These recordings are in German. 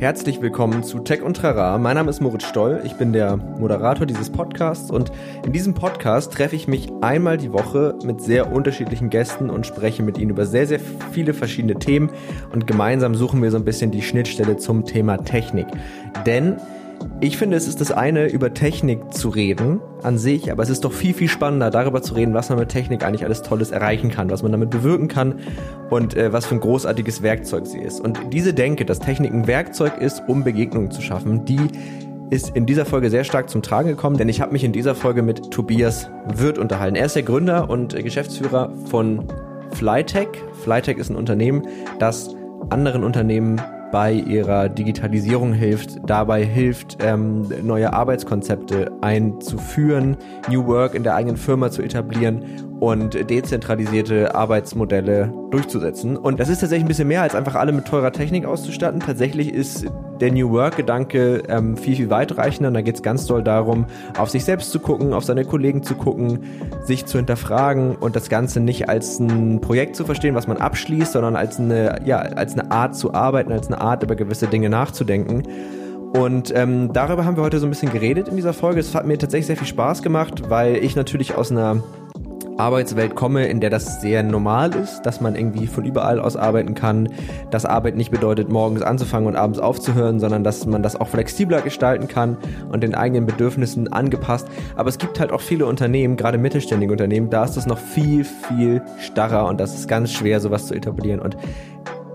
Herzlich willkommen zu Tech und Trara. Mein Name ist Moritz Stoll, ich bin der Moderator dieses Podcasts und in diesem Podcast treffe ich mich einmal die Woche mit sehr unterschiedlichen Gästen und spreche mit ihnen über sehr, sehr viele verschiedene Themen und gemeinsam suchen wir so ein bisschen die Schnittstelle zum Thema Technik. Denn ich finde, es ist das eine, über Technik zu reden an sich, aber es ist doch viel, viel spannender, darüber zu reden, was man mit Technik eigentlich alles Tolles erreichen kann, was man damit bewirken kann und äh, was für ein großartiges Werkzeug sie ist. Und diese Denke, dass Technik ein Werkzeug ist, um Begegnungen zu schaffen, die ist in dieser Folge sehr stark zum Tragen gekommen, denn ich habe mich in dieser Folge mit Tobias Wirth unterhalten. Er ist der Gründer und Geschäftsführer von Flytech. Flytech ist ein Unternehmen, das anderen Unternehmen bei ihrer Digitalisierung hilft, dabei hilft, ähm, neue Arbeitskonzepte einzuführen, New Work in der eigenen Firma zu etablieren und dezentralisierte Arbeitsmodelle durchzusetzen. Und das ist tatsächlich ein bisschen mehr als einfach alle mit teurer Technik auszustatten. Tatsächlich ist der New Work-Gedanke ähm, viel, viel weitreichender. Da geht es ganz doll darum, auf sich selbst zu gucken, auf seine Kollegen zu gucken, sich zu hinterfragen und das Ganze nicht als ein Projekt zu verstehen, was man abschließt, sondern als eine, ja, als eine Art zu arbeiten, als eine Art über gewisse Dinge nachzudenken. Und ähm, darüber haben wir heute so ein bisschen geredet in dieser Folge. Es hat mir tatsächlich sehr viel Spaß gemacht, weil ich natürlich aus einer Arbeitswelt komme, in der das sehr normal ist, dass man irgendwie von überall aus arbeiten kann, dass Arbeit nicht bedeutet, morgens anzufangen und abends aufzuhören, sondern dass man das auch flexibler gestalten kann und den eigenen Bedürfnissen angepasst. Aber es gibt halt auch viele Unternehmen, gerade mittelständige Unternehmen, da ist das noch viel, viel starrer und das ist ganz schwer, sowas zu etablieren. Und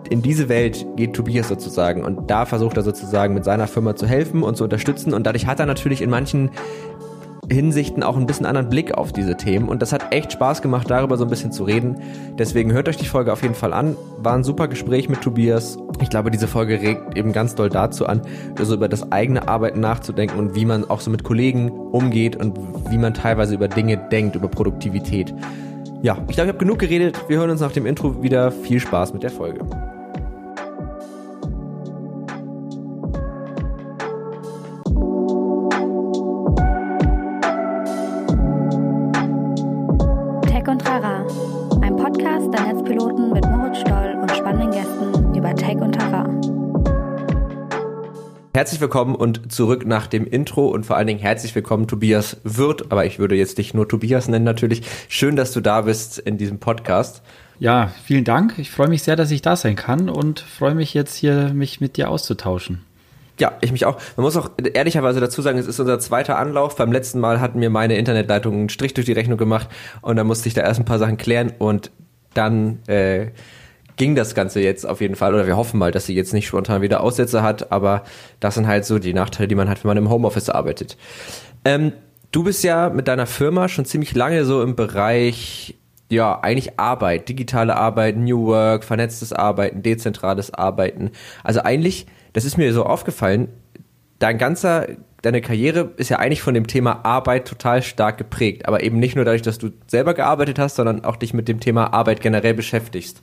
in diese Welt geht Tobias sozusagen und da versucht er sozusagen mit seiner Firma zu helfen und zu unterstützen und dadurch hat er natürlich in manchen Hinsichten auch ein bisschen anderen Blick auf diese Themen und das hat echt Spaß gemacht, darüber so ein bisschen zu reden. Deswegen hört euch die Folge auf jeden Fall an. War ein super Gespräch mit Tobias. Ich glaube, diese Folge regt eben ganz doll dazu an, also über das eigene Arbeiten nachzudenken und wie man auch so mit Kollegen umgeht und wie man teilweise über Dinge denkt, über Produktivität. Ja, ich glaube, ich habe genug geredet. Wir hören uns nach dem Intro wieder. Viel Spaß mit der Folge. Herzlich willkommen und zurück nach dem Intro und vor allen Dingen herzlich willkommen Tobias Wirth, aber ich würde jetzt dich nur Tobias nennen natürlich. Schön, dass du da bist in diesem Podcast. Ja, vielen Dank. Ich freue mich sehr, dass ich da sein kann und freue mich jetzt hier, mich mit dir auszutauschen. Ja, ich mich auch. Man muss auch ehrlicherweise dazu sagen, es ist unser zweiter Anlauf. Beim letzten Mal hatten mir meine Internetleitung einen Strich durch die Rechnung gemacht und dann musste ich da erst ein paar Sachen klären und dann äh, ging das Ganze jetzt auf jeden Fall, oder wir hoffen mal, dass sie jetzt nicht spontan wieder Aussätze hat, aber das sind halt so die Nachteile, die man hat, wenn man im Homeoffice arbeitet. Ähm, du bist ja mit deiner Firma schon ziemlich lange so im Bereich, ja, eigentlich Arbeit, digitale Arbeit, New Work, vernetztes Arbeiten, dezentrales Arbeiten. Also eigentlich, das ist mir so aufgefallen, dein ganzer, deine Karriere ist ja eigentlich von dem Thema Arbeit total stark geprägt, aber eben nicht nur dadurch, dass du selber gearbeitet hast, sondern auch dich mit dem Thema Arbeit generell beschäftigst.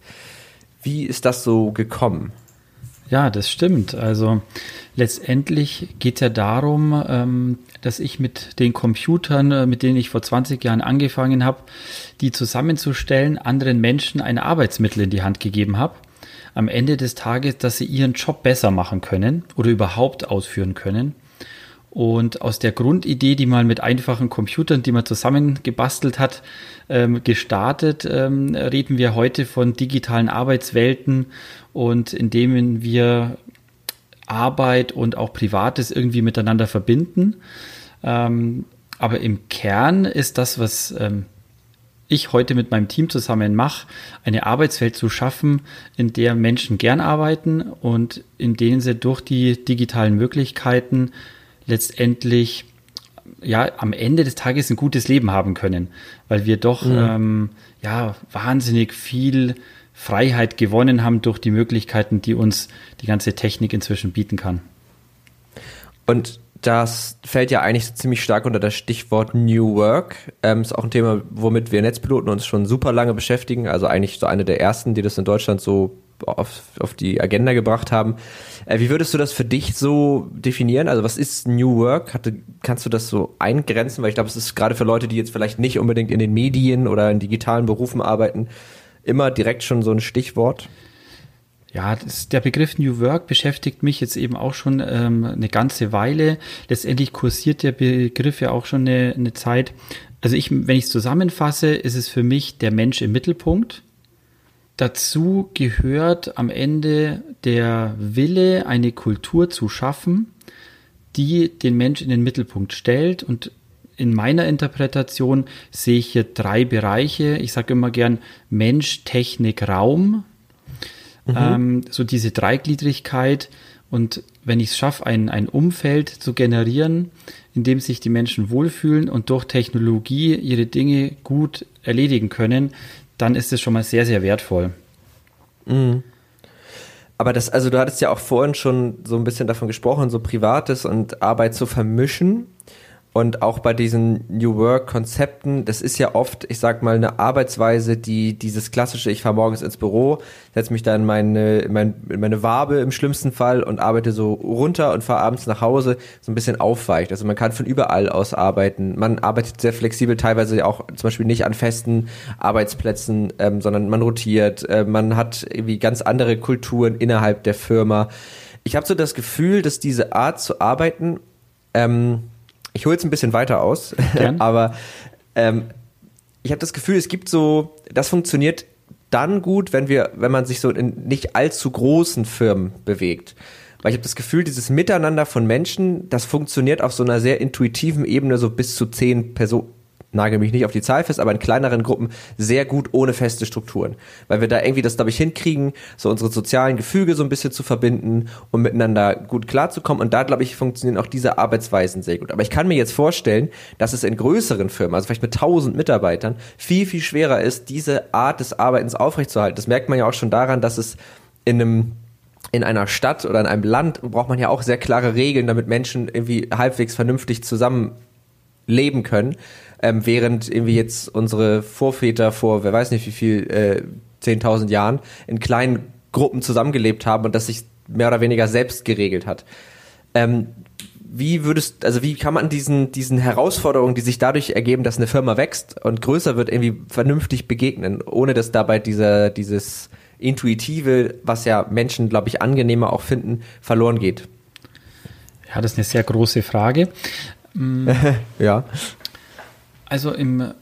Wie ist das so gekommen? Ja, das stimmt. Also letztendlich geht es ja darum, ähm, dass ich mit den Computern, äh, mit denen ich vor 20 Jahren angefangen habe, die zusammenzustellen, anderen Menschen ein Arbeitsmittel in die Hand gegeben habe. Am Ende des Tages, dass sie ihren Job besser machen können oder überhaupt ausführen können. Und aus der Grundidee, die man mit einfachen Computern, die man zusammengebastelt hat, ähm, gestartet, ähm, reden wir heute von digitalen Arbeitswelten und indem wir Arbeit und auch Privates irgendwie miteinander verbinden. Ähm, aber im Kern ist das, was ähm, ich heute mit meinem Team zusammen mache, eine Arbeitswelt zu schaffen, in der Menschen gern arbeiten und in denen sie durch die digitalen Möglichkeiten letztendlich ja am Ende des Tages ein gutes Leben haben können, weil wir doch mhm. ähm, ja wahnsinnig viel Freiheit gewonnen haben durch die Möglichkeiten, die uns die ganze Technik inzwischen bieten kann. Und das fällt ja eigentlich so ziemlich stark unter das Stichwort New Work. Ähm, ist auch ein Thema, womit wir Netzpiloten uns schon super lange beschäftigen. Also eigentlich so eine der ersten, die das in Deutschland so auf, auf die Agenda gebracht haben. Äh, wie würdest du das für dich so definieren? Also was ist New Work? Hatte, kannst du das so eingrenzen? Weil ich glaube, es ist gerade für Leute, die jetzt vielleicht nicht unbedingt in den Medien oder in digitalen Berufen arbeiten, immer direkt schon so ein Stichwort. Ja, das, der Begriff New Work beschäftigt mich jetzt eben auch schon ähm, eine ganze Weile. Letztendlich kursiert der Begriff ja auch schon eine, eine Zeit. Also ich, wenn ich es zusammenfasse, ist es für mich der Mensch im Mittelpunkt. Dazu gehört am Ende der Wille, eine Kultur zu schaffen, die den Mensch in den Mittelpunkt stellt. Und in meiner Interpretation sehe ich hier drei Bereiche. Ich sage immer gern Mensch, Technik, Raum. Mhm. Ähm, so diese Dreigliedrigkeit. Und wenn ich es schaffe, ein, ein Umfeld zu generieren, in dem sich die Menschen wohlfühlen und durch Technologie ihre Dinge gut erledigen können, dann ist es schon mal sehr, sehr wertvoll. Mhm. Aber das, also du hattest ja auch vorhin schon so ein bisschen davon gesprochen, so Privates und Arbeit zu vermischen. Und auch bei diesen New Work-Konzepten, das ist ja oft, ich sag mal, eine Arbeitsweise, die dieses klassische, ich fahre morgens ins Büro, setze mich da in meine, in meine, in meine Wabe im schlimmsten Fall und arbeite so runter und fahre abends nach Hause, so ein bisschen aufweicht. Also man kann von überall aus arbeiten. Man arbeitet sehr flexibel, teilweise auch zum Beispiel nicht an festen Arbeitsplätzen, ähm, sondern man rotiert. Äh, man hat irgendwie ganz andere Kulturen innerhalb der Firma. Ich habe so das Gefühl, dass diese Art zu arbeiten, ähm, ich hole jetzt ein bisschen weiter aus, aber ähm, ich habe das Gefühl, es gibt so, das funktioniert dann gut, wenn wir, wenn man sich so in nicht allzu großen Firmen bewegt. Weil ich habe das Gefühl, dieses Miteinander von Menschen, das funktioniert auf so einer sehr intuitiven Ebene, so bis zu zehn Personen, nagel mich nicht auf die Zahl fest, aber in kleineren Gruppen sehr gut ohne feste Strukturen. Weil wir da irgendwie das, glaube ich, hinkriegen, so unsere sozialen Gefüge so ein bisschen zu verbinden und miteinander gut klarzukommen. Und da, glaube ich, funktionieren auch diese Arbeitsweisen sehr gut. Aber ich kann mir jetzt vorstellen, dass es in größeren Firmen, also vielleicht mit tausend Mitarbeitern, viel, viel schwerer ist, diese Art des Arbeitens aufrechtzuerhalten. Das merkt man ja auch schon daran, dass es in einem in einer Stadt oder in einem Land braucht man ja auch sehr klare Regeln, damit Menschen irgendwie halbwegs vernünftig zusammen leben können ähm, während irgendwie jetzt unsere Vorväter vor, wer weiß nicht wie viel, äh, 10.000 Jahren in kleinen Gruppen zusammengelebt haben und das sich mehr oder weniger selbst geregelt hat. Ähm, wie würdest, also wie kann man diesen, diesen Herausforderungen, die sich dadurch ergeben, dass eine Firma wächst und größer wird, irgendwie vernünftig begegnen, ohne dass dabei dieser, dieses Intuitive, was ja Menschen, glaube ich, angenehmer auch finden, verloren geht? Ja, das ist eine sehr große Frage. ja. Also im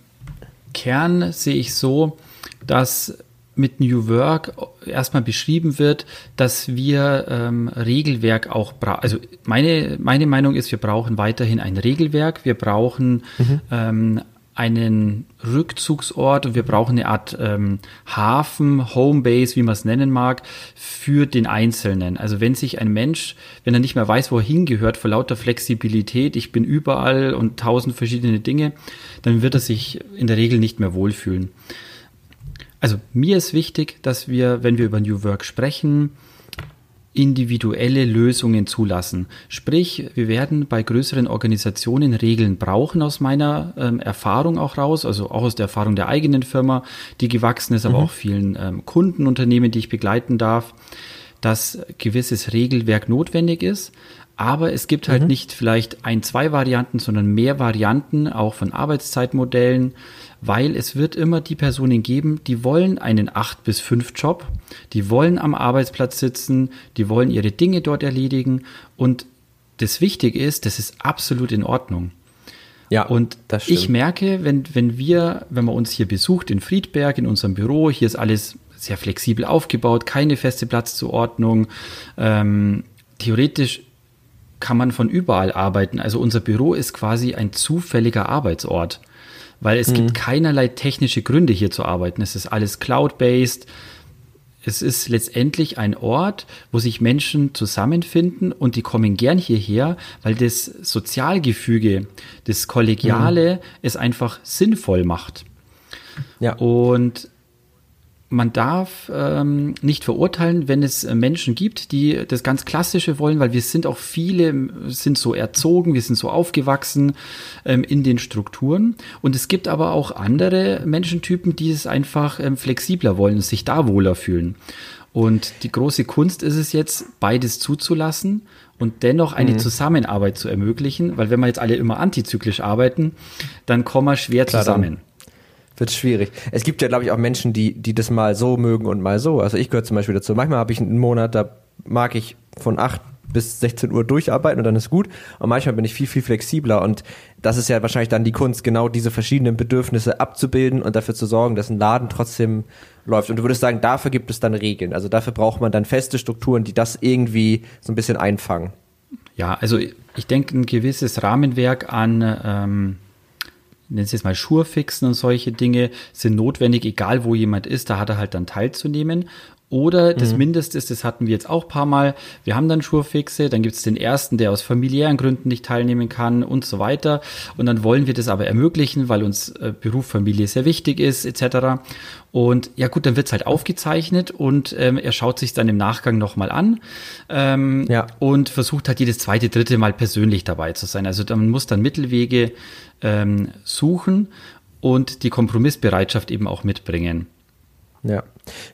Kern sehe ich so, dass mit New Work erstmal beschrieben wird, dass wir ähm, Regelwerk auch brauchen. Also meine, meine Meinung ist, wir brauchen weiterhin ein Regelwerk, wir brauchen mhm. ähm, einen Rückzugsort und wir brauchen eine Art ähm, Hafen, Homebase, wie man es nennen mag, für den Einzelnen. Also wenn sich ein Mensch, wenn er nicht mehr weiß, wo er hingehört, vor lauter Flexibilität, ich bin überall und tausend verschiedene Dinge, dann wird er sich in der Regel nicht mehr wohlfühlen. Also mir ist wichtig, dass wir, wenn wir über New Work sprechen, individuelle Lösungen zulassen. Sprich, wir werden bei größeren Organisationen Regeln brauchen aus meiner ähm, Erfahrung auch raus, also auch aus der Erfahrung der eigenen Firma, die gewachsen ist, aber mhm. auch vielen ähm, Kundenunternehmen, die ich begleiten darf, dass gewisses Regelwerk notwendig ist. Aber es gibt halt mhm. nicht vielleicht ein, zwei Varianten, sondern mehr Varianten, auch von Arbeitszeitmodellen, weil es wird immer die Personen geben, die wollen einen 8 bis 5 Job, die wollen am Arbeitsplatz sitzen, die wollen ihre Dinge dort erledigen und das Wichtige ist, das ist absolut in Ordnung. Ja, und ich merke, wenn, wenn wir, wenn man uns hier besucht in Friedberg, in unserem Büro, hier ist alles sehr flexibel aufgebaut, keine feste Platzzuordnung. Ähm, theoretisch kann man von überall arbeiten. Also unser Büro ist quasi ein zufälliger Arbeitsort weil es mhm. gibt keinerlei technische Gründe hier zu arbeiten. Es ist alles cloud-based. Es ist letztendlich ein Ort, wo sich Menschen zusammenfinden und die kommen gern hierher, weil das Sozialgefüge, das Kollegiale mhm. es einfach sinnvoll macht. Ja. Und man darf ähm, nicht verurteilen, wenn es äh, Menschen gibt, die das ganz Klassische wollen, weil wir sind auch viele, sind so erzogen, wir sind so aufgewachsen ähm, in den Strukturen. Und es gibt aber auch andere Menschentypen, die es einfach ähm, flexibler wollen und sich da wohler fühlen. Und die große Kunst ist es jetzt, beides zuzulassen und dennoch eine mhm. Zusammenarbeit zu ermöglichen, weil wenn wir jetzt alle immer antizyklisch arbeiten, dann kommen wir schwer Klar, zusammen. Dann wird schwierig. Es gibt ja, glaube ich, auch Menschen, die, die das mal so mögen und mal so. Also ich gehöre zum Beispiel dazu. Manchmal habe ich einen Monat, da mag ich von acht bis 16 Uhr durcharbeiten und dann ist gut. Und manchmal bin ich viel, viel flexibler. Und das ist ja wahrscheinlich dann die Kunst, genau diese verschiedenen Bedürfnisse abzubilden und dafür zu sorgen, dass ein Laden trotzdem läuft. Und du würdest sagen, dafür gibt es dann Regeln. Also dafür braucht man dann feste Strukturen, die das irgendwie so ein bisschen einfangen. Ja, also ich denke, ein gewisses Rahmenwerk an ähm, nennen Sie es mal Schurfixen und solche Dinge sind notwendig, egal wo jemand ist, da hat er halt dann teilzunehmen. Oder das mhm. Mindeste ist, das hatten wir jetzt auch paar Mal, wir haben dann Schurfixe, dann gibt es den ersten, der aus familiären Gründen nicht teilnehmen kann und so weiter. Und dann wollen wir das aber ermöglichen, weil uns äh, Beruf, Familie sehr wichtig ist, etc. Und ja gut, dann wird's halt aufgezeichnet und ähm, er schaut sich dann im Nachgang nochmal an ähm, ja. und versucht halt jedes zweite, dritte Mal persönlich dabei zu sein. Also man muss dann Mittelwege ähm, suchen und die Kompromissbereitschaft eben auch mitbringen. Ja.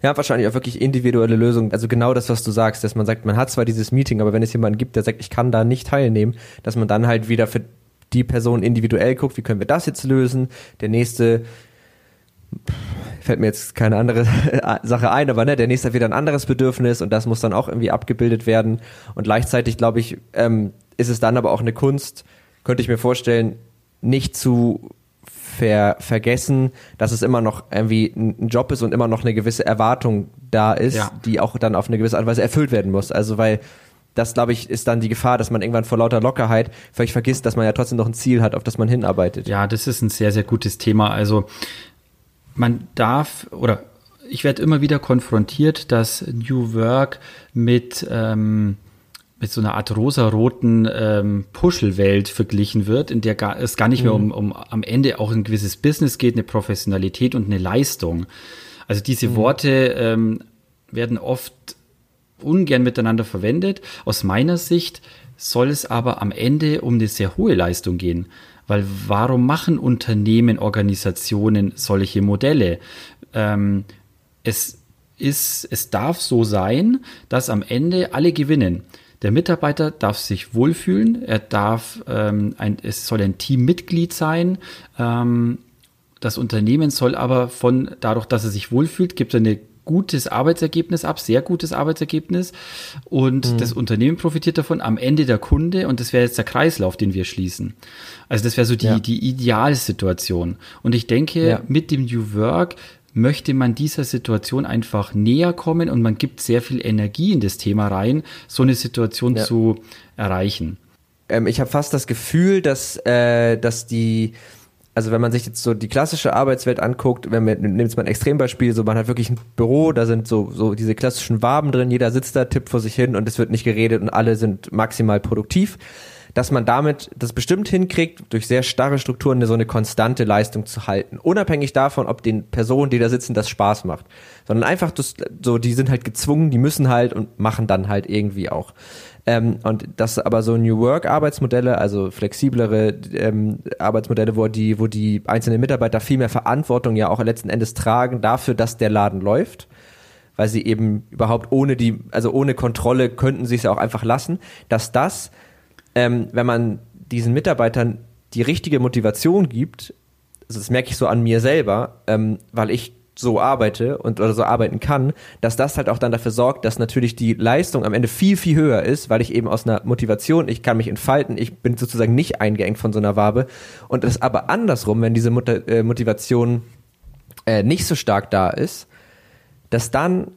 Ja, wahrscheinlich auch wirklich individuelle Lösungen. Also genau das, was du sagst, dass man sagt, man hat zwar dieses Meeting, aber wenn es jemanden gibt, der sagt, ich kann da nicht teilnehmen, dass man dann halt wieder für die Person individuell guckt, wie können wir das jetzt lösen? Der nächste fällt mir jetzt keine andere Sache ein, aber ne, der nächste hat wieder ein anderes Bedürfnis und das muss dann auch irgendwie abgebildet werden. Und gleichzeitig, glaube ich, ähm, ist es dann aber auch eine Kunst, könnte ich mir vorstellen, nicht zu ver vergessen, dass es immer noch irgendwie ein Job ist und immer noch eine gewisse Erwartung da ist, ja. die auch dann auf eine gewisse Art und Weise erfüllt werden muss. Also weil das, glaube ich, ist dann die Gefahr, dass man irgendwann vor lauter Lockerheit vielleicht vergisst, dass man ja trotzdem noch ein Ziel hat, auf das man hinarbeitet. Ja, das ist ein sehr, sehr gutes Thema. Also man darf oder ich werde immer wieder konfrontiert, dass New Work mit ähm, mit so einer Art rosaroten ähm, Puschelwelt verglichen wird, in der gar, es gar nicht mehr um, mhm. um am Ende auch ein gewisses Business geht, eine Professionalität und eine Leistung. Also diese mhm. Worte ähm, werden oft ungern miteinander verwendet. Aus meiner Sicht soll es aber am Ende um eine sehr hohe Leistung gehen. Weil warum machen Unternehmen, Organisationen solche Modelle? Ähm, es ist, es darf so sein, dass am Ende alle gewinnen. Der Mitarbeiter darf sich wohlfühlen, er darf, ähm, ein, es soll ein Teammitglied sein. Ähm, das Unternehmen soll aber von, dadurch, dass er sich wohlfühlt, gibt er ein gutes Arbeitsergebnis ab, sehr gutes Arbeitsergebnis. Und mhm. das Unternehmen profitiert davon, am Ende der Kunde. Und das wäre jetzt der Kreislauf, den wir schließen. Also das wäre so die, ja. die Idealsituation. Und ich denke, ja. mit dem New Work möchte man dieser Situation einfach näher kommen und man gibt sehr viel Energie in das Thema rein, so eine Situation ja. zu erreichen. Ähm, ich habe fast das Gefühl, dass, äh, dass die also wenn man sich jetzt so die klassische Arbeitswelt anguckt, wenn man nimmt mal ein Extrembeispiel, so man hat wirklich ein Büro, da sind so so diese klassischen Waben drin, jeder sitzt da, tippt vor sich hin und es wird nicht geredet und alle sind maximal produktiv dass man damit das bestimmt hinkriegt, durch sehr starre Strukturen so eine konstante Leistung zu halten. Unabhängig davon, ob den Personen, die da sitzen, das Spaß macht. Sondern einfach das, so, die sind halt gezwungen, die müssen halt und machen dann halt irgendwie auch. Ähm, und das aber so New Work Arbeitsmodelle, also flexiblere ähm, Arbeitsmodelle, wo die, wo die einzelnen Mitarbeiter viel mehr Verantwortung ja auch letzten Endes tragen dafür, dass der Laden läuft weil sie eben überhaupt ohne die, also ohne Kontrolle könnten sie es ja auch einfach lassen, dass das ähm, wenn man diesen Mitarbeitern die richtige Motivation gibt, also das merke ich so an mir selber, ähm, weil ich so arbeite und oder so arbeiten kann, dass das halt auch dann dafür sorgt, dass natürlich die Leistung am Ende viel, viel höher ist, weil ich eben aus einer Motivation, ich kann mich entfalten, ich bin sozusagen nicht eingeengt von so einer Wabe. Und das aber andersrum, wenn diese Mut äh, Motivation äh, nicht so stark da ist, dass dann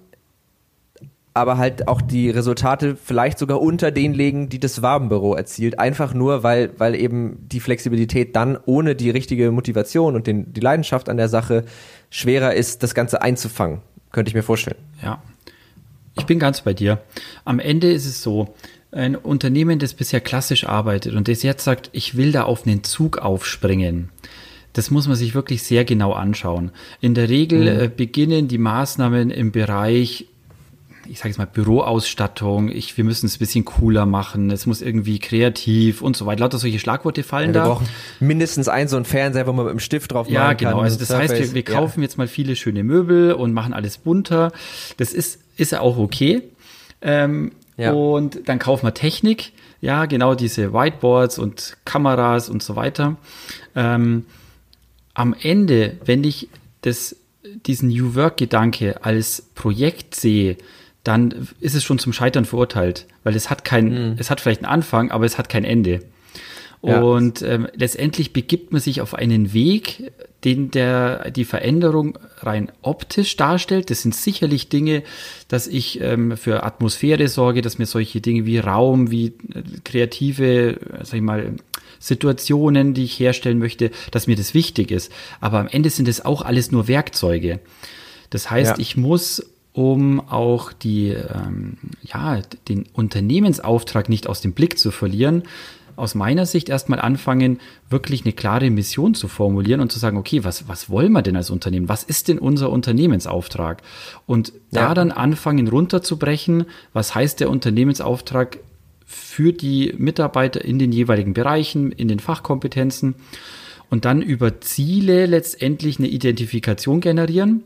aber halt auch die Resultate vielleicht sogar unter den legen, die das Wabenbüro erzielt. Einfach nur, weil, weil eben die Flexibilität dann ohne die richtige Motivation und den, die Leidenschaft an der Sache schwerer ist, das Ganze einzufangen. Könnte ich mir vorstellen. Ja. Ich bin ganz bei dir. Am Ende ist es so, ein Unternehmen, das bisher klassisch arbeitet und das jetzt sagt, ich will da auf einen Zug aufspringen, das muss man sich wirklich sehr genau anschauen. In der Regel mhm. äh, beginnen die Maßnahmen im Bereich ich sage jetzt mal, Büroausstattung, ich, wir müssen es ein bisschen cooler machen, es muss irgendwie kreativ und so weiter. Lauter solche Schlagworte fallen ja, wir da. Brauchen mindestens ein so ein Fernseher, wo man mit dem Stift drauf ja, genau. kann. Also das Surface. heißt, wir, wir kaufen ja. jetzt mal viele schöne Möbel und machen alles bunter. Das ist, ist ja auch okay. Ähm, ja. Und dann kaufen wir Technik. Ja, genau diese Whiteboards und Kameras und so weiter. Ähm, am Ende, wenn ich das, diesen New Work-Gedanke als Projekt sehe, dann ist es schon zum Scheitern verurteilt, weil es hat kein, mhm. es hat vielleicht einen Anfang, aber es hat kein Ende. Ja. Und ähm, letztendlich begibt man sich auf einen Weg, den der die Veränderung rein optisch darstellt. Das sind sicherlich Dinge, dass ich ähm, für Atmosphäre sorge, dass mir solche Dinge wie Raum, wie äh, kreative, sag ich mal, Situationen, die ich herstellen möchte, dass mir das wichtig ist. Aber am Ende sind es auch alles nur Werkzeuge. Das heißt, ja. ich muss um auch die, ähm, ja, den Unternehmensauftrag nicht aus dem Blick zu verlieren, aus meiner Sicht erstmal anfangen, wirklich eine klare Mission zu formulieren und zu sagen, okay, was, was wollen wir denn als Unternehmen? Was ist denn unser Unternehmensauftrag? Und ja. da dann anfangen runterzubrechen, was heißt der Unternehmensauftrag für die Mitarbeiter in den jeweiligen Bereichen, in den Fachkompetenzen und dann über Ziele letztendlich eine Identifikation generieren.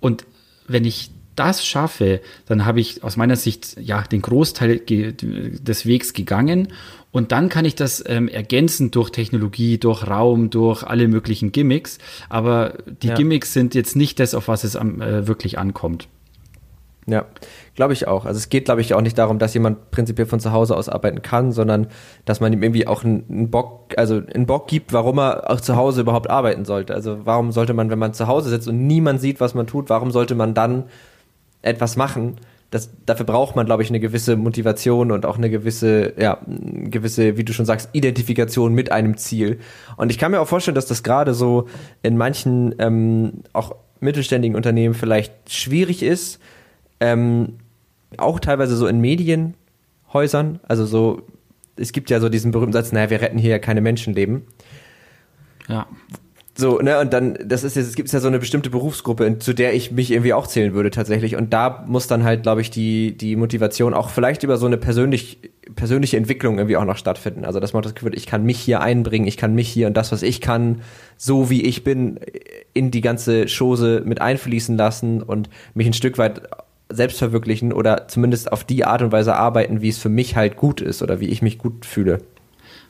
Und wenn ich das schaffe, dann habe ich aus meiner Sicht ja den Großteil des Wegs gegangen und dann kann ich das ähm, ergänzen durch Technologie, durch Raum, durch alle möglichen Gimmicks. Aber die ja. Gimmicks sind jetzt nicht das, auf was es am, äh, wirklich ankommt. Ja, glaube ich auch. Also es geht, glaube ich, auch nicht darum, dass jemand prinzipiell von zu Hause aus arbeiten kann, sondern dass man ihm irgendwie auch einen, einen Bock, also einen Bock gibt, warum er auch zu Hause überhaupt arbeiten sollte. Also warum sollte man, wenn man zu Hause sitzt und niemand sieht, was man tut, warum sollte man dann etwas machen? das, dafür braucht man, glaube ich, eine gewisse Motivation und auch eine gewisse, ja, gewisse, wie du schon sagst, Identifikation mit einem Ziel. Und ich kann mir auch vorstellen, dass das gerade so in manchen ähm, auch mittelständigen Unternehmen vielleicht schwierig ist, ähm, auch teilweise so in Medienhäusern. Also so, es gibt ja so diesen berühmten Satz, naja, wir retten hier ja keine Menschenleben. Ja. So, ne, und dann, das ist jetzt, es gibt ja so eine bestimmte Berufsgruppe, zu der ich mich irgendwie auch zählen würde tatsächlich. Und da muss dann halt, glaube ich, die, die Motivation auch vielleicht über so eine persönlich, persönliche Entwicklung irgendwie auch noch stattfinden. Also, dass man das Gefühl hat, ich kann mich hier einbringen, ich kann mich hier und das, was ich kann, so wie ich bin, in die ganze Chose mit einfließen lassen und mich ein Stück weit selbst verwirklichen oder zumindest auf die Art und Weise arbeiten, wie es für mich halt gut ist oder wie ich mich gut fühle.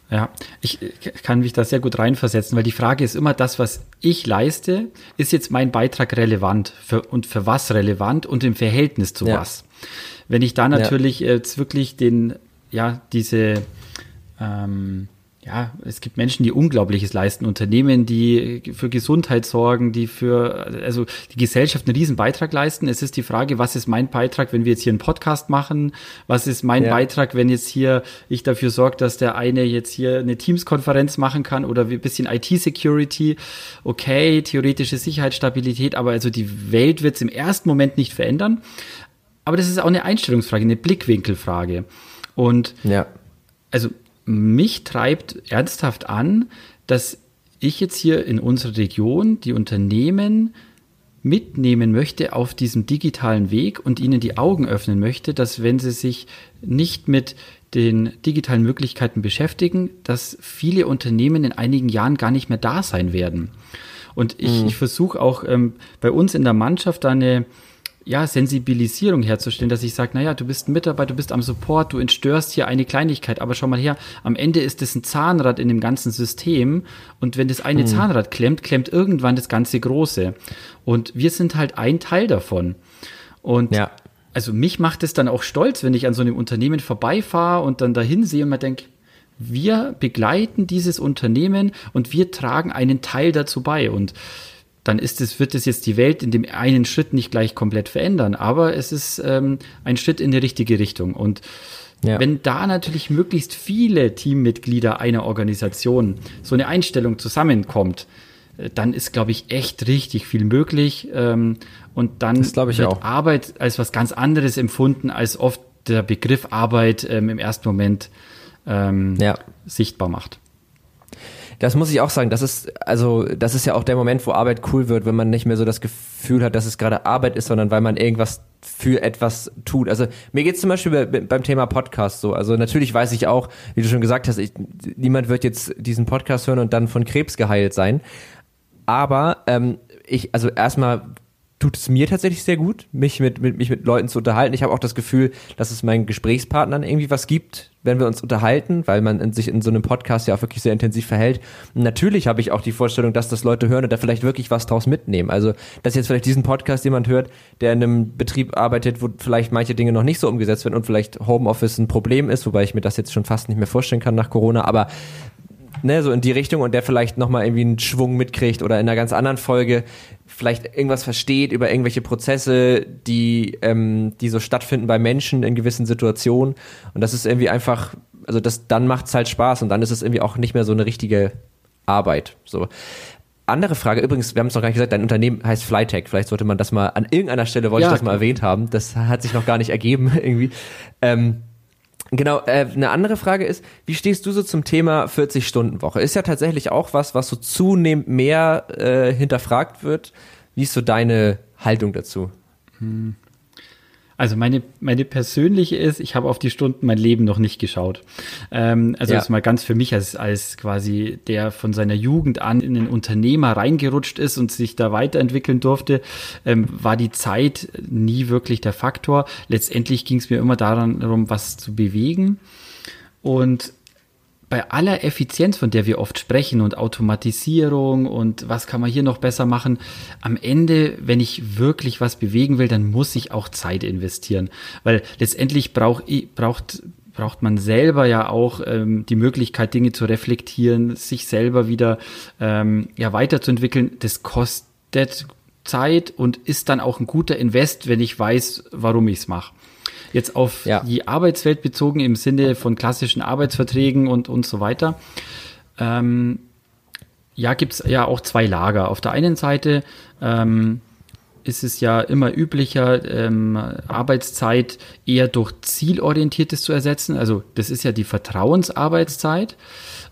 Ja, ich kann mich da sehr gut reinversetzen, weil die Frage ist immer, das, was ich leiste, ist jetzt mein Beitrag relevant für, und für was relevant und im Verhältnis zu ja. was. Wenn ich da natürlich ja. jetzt wirklich den, ja, diese, ähm, ja, es gibt Menschen, die Unglaubliches leisten, Unternehmen, die für Gesundheit sorgen, die für, also die Gesellschaft einen riesen Beitrag leisten. Es ist die Frage, was ist mein Beitrag, wenn wir jetzt hier einen Podcast machen? Was ist mein ja. Beitrag, wenn jetzt hier ich dafür sorge, dass der eine jetzt hier eine Teams-Konferenz machen kann oder ein bisschen IT-Security? Okay, theoretische Sicherheitsstabilität, aber also die Welt wird es im ersten Moment nicht verändern. Aber das ist auch eine Einstellungsfrage, eine Blickwinkelfrage. Und ja. also mich treibt ernsthaft an, dass ich jetzt hier in unserer Region die Unternehmen mitnehmen möchte auf diesem digitalen Weg und ihnen die Augen öffnen möchte, dass wenn sie sich nicht mit den digitalen Möglichkeiten beschäftigen, dass viele Unternehmen in einigen Jahren gar nicht mehr da sein werden. Und ich, mhm. ich versuche auch ähm, bei uns in der Mannschaft eine, ja, Sensibilisierung herzustellen, dass ich sage, naja, du bist ein Mitarbeiter, du bist am Support, du entstörst hier eine Kleinigkeit, aber schau mal her, am Ende ist es ein Zahnrad in dem ganzen System und wenn das eine hm. Zahnrad klemmt, klemmt irgendwann das ganze große. Und wir sind halt ein Teil davon. Und ja. also mich macht es dann auch stolz, wenn ich an so einem Unternehmen vorbeifahre und dann dahin sehe und mir denke, wir begleiten dieses Unternehmen und wir tragen einen Teil dazu bei. Und dann ist es, wird es jetzt die Welt in dem einen Schritt nicht gleich komplett verändern, aber es ist ähm, ein Schritt in die richtige Richtung. Und ja. wenn da natürlich möglichst viele Teammitglieder einer Organisation so eine Einstellung zusammenkommt, äh, dann ist, glaube ich, echt richtig viel möglich. Ähm, und dann wird auch. Arbeit als was ganz anderes empfunden, als oft der Begriff Arbeit ähm, im ersten Moment ähm, ja. sichtbar macht. Das muss ich auch sagen, das ist, also, das ist ja auch der Moment, wo Arbeit cool wird, wenn man nicht mehr so das Gefühl hat, dass es gerade Arbeit ist, sondern weil man irgendwas für etwas tut. Also mir geht's zum Beispiel bei, beim Thema Podcast so. Also natürlich weiß ich auch, wie du schon gesagt hast, ich, niemand wird jetzt diesen Podcast hören und dann von Krebs geheilt sein. Aber ähm, ich, also erstmal tut es mir tatsächlich sehr gut, mich mit, mit, mich mit Leuten zu unterhalten. Ich habe auch das Gefühl, dass es meinen Gesprächspartnern irgendwie was gibt, wenn wir uns unterhalten, weil man in sich in so einem Podcast ja auch wirklich sehr intensiv verhält. Und natürlich habe ich auch die Vorstellung, dass das Leute hören und da vielleicht wirklich was draus mitnehmen. Also, dass jetzt vielleicht diesen Podcast jemand hört, der in einem Betrieb arbeitet, wo vielleicht manche Dinge noch nicht so umgesetzt werden und vielleicht Homeoffice ein Problem ist, wobei ich mir das jetzt schon fast nicht mehr vorstellen kann nach Corona, aber ne, so in die Richtung und der vielleicht nochmal irgendwie einen Schwung mitkriegt oder in einer ganz anderen Folge vielleicht irgendwas versteht über irgendwelche Prozesse, die, ähm, die so stattfinden bei Menschen in gewissen Situationen. Und das ist irgendwie einfach, also das, dann macht es halt Spaß und dann ist es irgendwie auch nicht mehr so eine richtige Arbeit. So. Andere Frage, übrigens, wir haben es noch gar nicht gesagt, dein Unternehmen heißt Flytech. Vielleicht sollte man das mal an irgendeiner Stelle, wollte ja, ich das mal erwähnt haben. Das hat sich noch gar nicht ergeben irgendwie. Ähm, Genau, äh, eine andere Frage ist, wie stehst du so zum Thema 40-Stunden-Woche? Ist ja tatsächlich auch was, was so zunehmend mehr äh, hinterfragt wird. Wie ist so deine Haltung dazu? Hm. Also meine, meine persönliche ist, ich habe auf die Stunden mein Leben noch nicht geschaut. Ähm, also ja. mal ganz für mich als, als quasi der von seiner Jugend an in den Unternehmer reingerutscht ist und sich da weiterentwickeln durfte, ähm, war die Zeit nie wirklich der Faktor. Letztendlich ging es mir immer darum, was zu bewegen. Und bei aller Effizienz, von der wir oft sprechen und Automatisierung und was kann man hier noch besser machen, am Ende, wenn ich wirklich was bewegen will, dann muss ich auch Zeit investieren, weil letztendlich brauch, braucht braucht man selber ja auch ähm, die Möglichkeit, Dinge zu reflektieren, sich selber wieder ähm, ja weiterzuentwickeln. Das kostet Zeit und ist dann auch ein guter Invest, wenn ich weiß, warum ich es mache. Jetzt auf ja. die Arbeitswelt bezogen im Sinne von klassischen Arbeitsverträgen und, und so weiter. Ähm, ja, gibt es ja auch zwei Lager. Auf der einen Seite ähm, ist es ja immer üblicher, ähm, Arbeitszeit eher durch zielorientiertes zu ersetzen. Also das ist ja die Vertrauensarbeitszeit.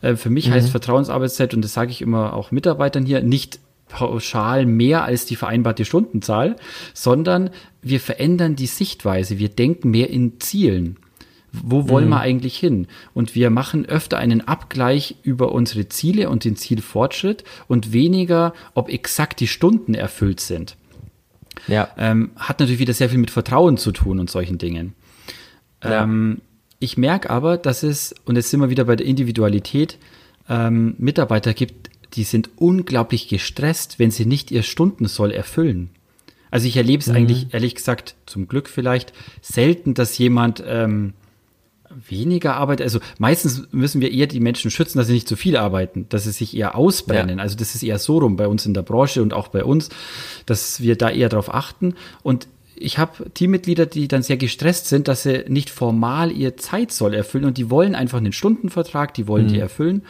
Äh, für mich mhm. heißt Vertrauensarbeitszeit, und das sage ich immer auch Mitarbeitern hier, nicht pauschal mehr als die vereinbarte Stundenzahl, sondern wir verändern die Sichtweise. Wir denken mehr in Zielen. Wo wollen mhm. wir eigentlich hin? Und wir machen öfter einen Abgleich über unsere Ziele und den Zielfortschritt und weniger, ob exakt die Stunden erfüllt sind. Ja. Ähm, hat natürlich wieder sehr viel mit Vertrauen zu tun und solchen Dingen. Ja. Ähm, ich merke aber, dass es, und jetzt sind wir wieder bei der Individualität, ähm, Mitarbeiter gibt, die sind unglaublich gestresst, wenn sie nicht ihr Stundensoll erfüllen. Also ich erlebe es mhm. eigentlich, ehrlich gesagt, zum Glück vielleicht, selten, dass jemand ähm, weniger arbeitet. Also meistens müssen wir eher die Menschen schützen, dass sie nicht zu viel arbeiten, dass sie sich eher ausbrennen. Ja. Also das ist eher so rum bei uns in der Branche und auch bei uns, dass wir da eher darauf achten. Und ich habe Teammitglieder, die dann sehr gestresst sind, dass sie nicht formal ihr Zeitsoll erfüllen und die wollen einfach einen Stundenvertrag, die wollen mhm. die erfüllen.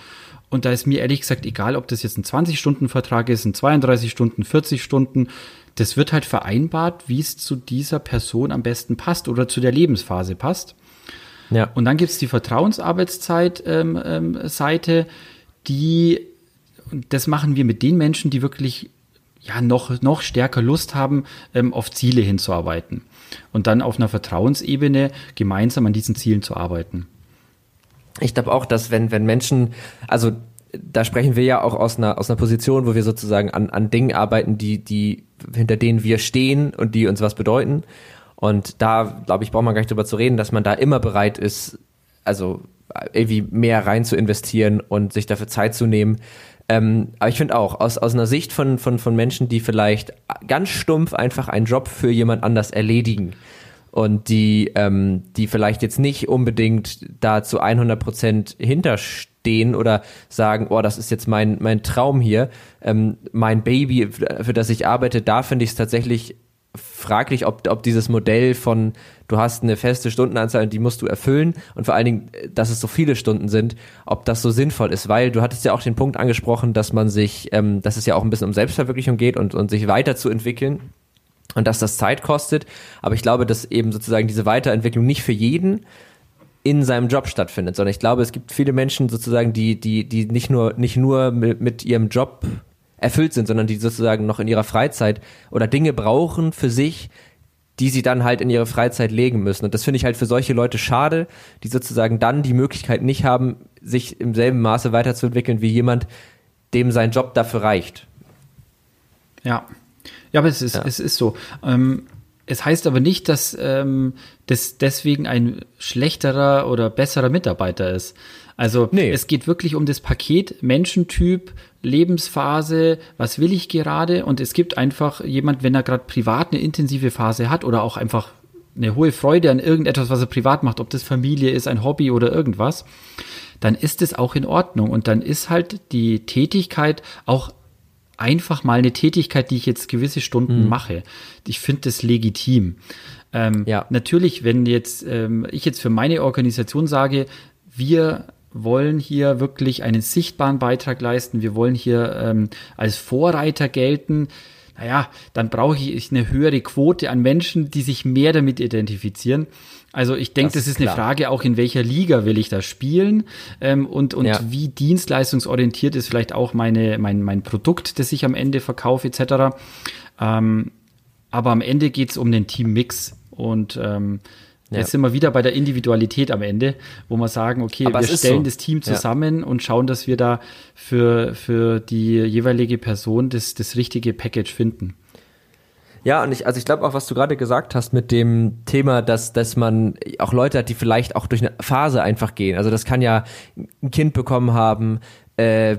Und da ist mir ehrlich gesagt egal, ob das jetzt ein 20-Stunden-Vertrag ist, ein 32 Stunden, 40 Stunden. Das wird halt vereinbart, wie es zu dieser Person am besten passt oder zu der Lebensphase passt. Ja. Und dann gibt es die Vertrauensarbeitszeit-Seite, ähm, ähm, die, das machen wir mit den Menschen, die wirklich ja noch, noch stärker Lust haben, ähm, auf Ziele hinzuarbeiten. Und dann auf einer Vertrauensebene gemeinsam an diesen Zielen zu arbeiten ich glaube auch, dass wenn, wenn Menschen, also da sprechen wir ja auch aus einer, aus einer Position, wo wir sozusagen an, an Dingen arbeiten, die, die, hinter denen wir stehen und die uns was bedeuten. Und da, glaube ich, braucht man gar nicht drüber zu reden, dass man da immer bereit ist, also irgendwie mehr rein zu investieren und sich dafür Zeit zu nehmen. Ähm, aber ich finde auch, aus, aus einer Sicht von, von, von Menschen, die vielleicht ganz stumpf einfach einen Job für jemand anders erledigen, und die, ähm, die vielleicht jetzt nicht unbedingt da zu 100 Prozent hinterstehen oder sagen, oh, das ist jetzt mein, mein Traum hier, ähm, mein Baby, für das ich arbeite, da finde ich es tatsächlich fraglich, ob, ob dieses Modell von, du hast eine feste Stundenanzahl und die musst du erfüllen und vor allen Dingen, dass es so viele Stunden sind, ob das so sinnvoll ist, weil du hattest ja auch den Punkt angesprochen, dass man sich, ähm, dass es ja auch ein bisschen um Selbstverwirklichung geht und, und sich weiterzuentwickeln und dass das Zeit kostet. Aber ich glaube, dass eben sozusagen diese Weiterentwicklung nicht für jeden in seinem Job stattfindet, sondern ich glaube, es gibt viele Menschen sozusagen, die, die, die nicht nur, nicht nur mit, mit ihrem Job erfüllt sind, sondern die sozusagen noch in ihrer Freizeit oder Dinge brauchen für sich, die sie dann halt in ihre Freizeit legen müssen. Und das finde ich halt für solche Leute schade, die sozusagen dann die Möglichkeit nicht haben, sich im selben Maße weiterzuentwickeln wie jemand, dem sein Job dafür reicht. Ja, Ja, aber es ist, ja. es ist so. Ähm, es heißt aber nicht, dass ähm, das deswegen ein schlechterer oder besserer Mitarbeiter ist. Also nee. es geht wirklich um das Paket Menschentyp, Lebensphase, was will ich gerade? Und es gibt einfach jemand, wenn er gerade privat eine intensive Phase hat oder auch einfach eine hohe Freude an irgendetwas, was er privat macht, ob das Familie ist, ein Hobby oder irgendwas, dann ist es auch in Ordnung. Und dann ist halt die Tätigkeit auch einfach mal eine Tätigkeit, die ich jetzt gewisse Stunden mhm. mache. Ich finde das legitim. Ähm, ja. Natürlich, wenn jetzt ähm, ich jetzt für meine Organisation sage, wir wollen hier wirklich einen sichtbaren Beitrag leisten, wir wollen hier ähm, als Vorreiter gelten, naja, dann brauche ich eine höhere Quote an Menschen, die sich mehr damit identifizieren. Also ich denke, das, das, ist klar. eine Frage auch, in welcher Liga will ich da spielen ähm, und, und ja. wie dienstleistungsorientiert ist vielleicht auch meine, mein, mein Produkt, das ich am Ende verkaufe etc. Ähm, aber am Ende geht es um den Teammix und ähm, ja. Jetzt sind wir wieder bei der Individualität am Ende, wo wir sagen, okay, Aber wir stellen so. das Team zusammen ja. und schauen, dass wir da für, für die jeweilige Person das, das richtige Package finden. Ja, und ich, also ich glaube auch, was du gerade gesagt hast mit dem Thema, dass, dass man auch Leute hat, die vielleicht auch durch eine Phase einfach gehen. Also das kann ja ein Kind bekommen haben, äh,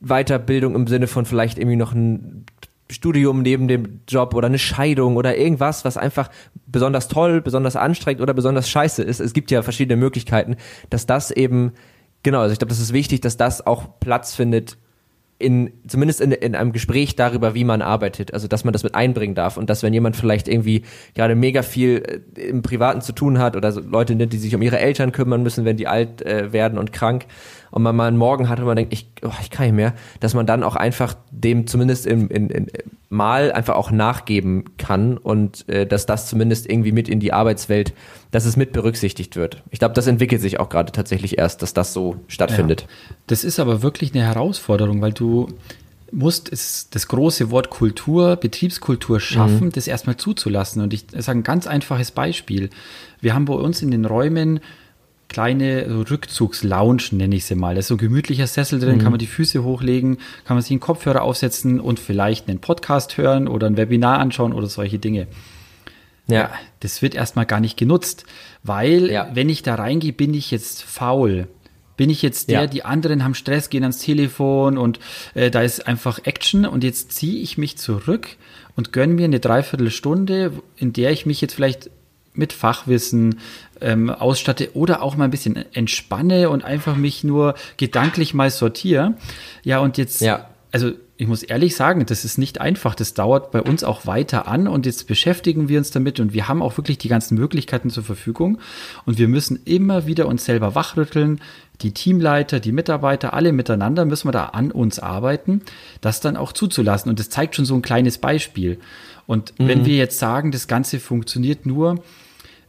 Weiterbildung im Sinne von vielleicht irgendwie noch ein Studium neben dem Job oder eine Scheidung oder irgendwas, was einfach besonders toll, besonders anstrengend oder besonders scheiße ist. Es gibt ja verschiedene Möglichkeiten, dass das eben, genau, also ich glaube, das ist wichtig, dass das auch Platz findet in, zumindest in, in einem Gespräch darüber, wie man arbeitet, also dass man das mit einbringen darf und dass wenn jemand vielleicht irgendwie gerade mega viel äh, im Privaten zu tun hat oder so Leute, die sich um ihre Eltern kümmern müssen, wenn die alt äh, werden und krank, und man mal einen Morgen hat und man denkt, ich, oh, ich kann nicht mehr, dass man dann auch einfach dem zumindest in, in, in, mal einfach auch nachgeben kann und äh, dass das zumindest irgendwie mit in die Arbeitswelt, dass es mit berücksichtigt wird. Ich glaube, das entwickelt sich auch gerade tatsächlich erst, dass das so stattfindet. Ja. Das ist aber wirklich eine Herausforderung, weil du musst es, das große Wort Kultur, Betriebskultur schaffen, mhm. das erstmal zuzulassen. Und ich sage ein ganz einfaches Beispiel. Wir haben bei uns in den Räumen kleine Rückzugslounge, nenne ich sie mal. Da ist so ein gemütlicher Sessel drin, mhm. kann man die Füße hochlegen, kann man sich einen Kopfhörer aufsetzen und vielleicht einen Podcast hören oder ein Webinar anschauen oder solche Dinge. Ja. das wird erstmal gar nicht genutzt, weil ja. wenn ich da reingehe, bin ich jetzt faul. Bin ich jetzt der, ja. die anderen haben Stress, gehen ans Telefon und äh, da ist einfach Action und jetzt ziehe ich mich zurück und gönne mir eine Dreiviertelstunde, in der ich mich jetzt vielleicht mit Fachwissen ähm, ausstatte oder auch mal ein bisschen entspanne und einfach mich nur gedanklich mal sortiere. Ja, und jetzt, ja. also ich muss ehrlich sagen, das ist nicht einfach. Das dauert bei uns auch weiter an und jetzt beschäftigen wir uns damit und wir haben auch wirklich die ganzen Möglichkeiten zur Verfügung und wir müssen immer wieder uns selber wachrütteln. Die Teamleiter, die Mitarbeiter, alle miteinander müssen wir da an uns arbeiten, das dann auch zuzulassen. Und das zeigt schon so ein kleines Beispiel. Und mhm. wenn wir jetzt sagen, das Ganze funktioniert nur,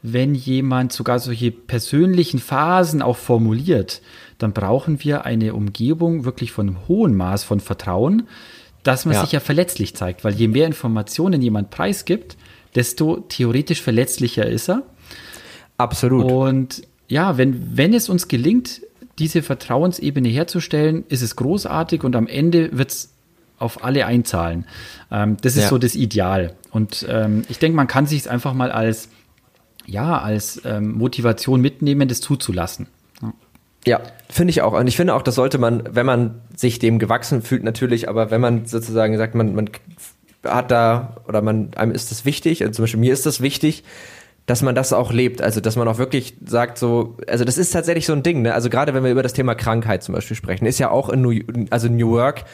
wenn jemand sogar solche persönlichen Phasen auch formuliert, dann brauchen wir eine Umgebung wirklich von einem hohen Maß von Vertrauen, dass man ja. sich ja verletzlich zeigt, weil je mehr Informationen jemand preisgibt, desto theoretisch verletzlicher ist er. Absolut. Und ja, wenn, wenn es uns gelingt, diese Vertrauensebene herzustellen, ist es großartig und am Ende wird es auf alle einzahlen. Ähm, das ist ja. so das Ideal. Und ähm, ich denke, man kann sich es einfach mal als ja, als ähm, Motivation mitnehmen, das zuzulassen. Ja, finde ich auch. Und ich finde auch, das sollte man, wenn man sich dem gewachsen fühlt, natürlich, aber wenn man sozusagen sagt, man, man hat da oder man, einem ist das wichtig, also zum Beispiel mir ist das wichtig, dass man das auch lebt. Also, dass man auch wirklich sagt, so, also das ist tatsächlich so ein Ding, ne? Also gerade wenn wir über das Thema Krankheit zum Beispiel sprechen, ist ja auch in New, also New York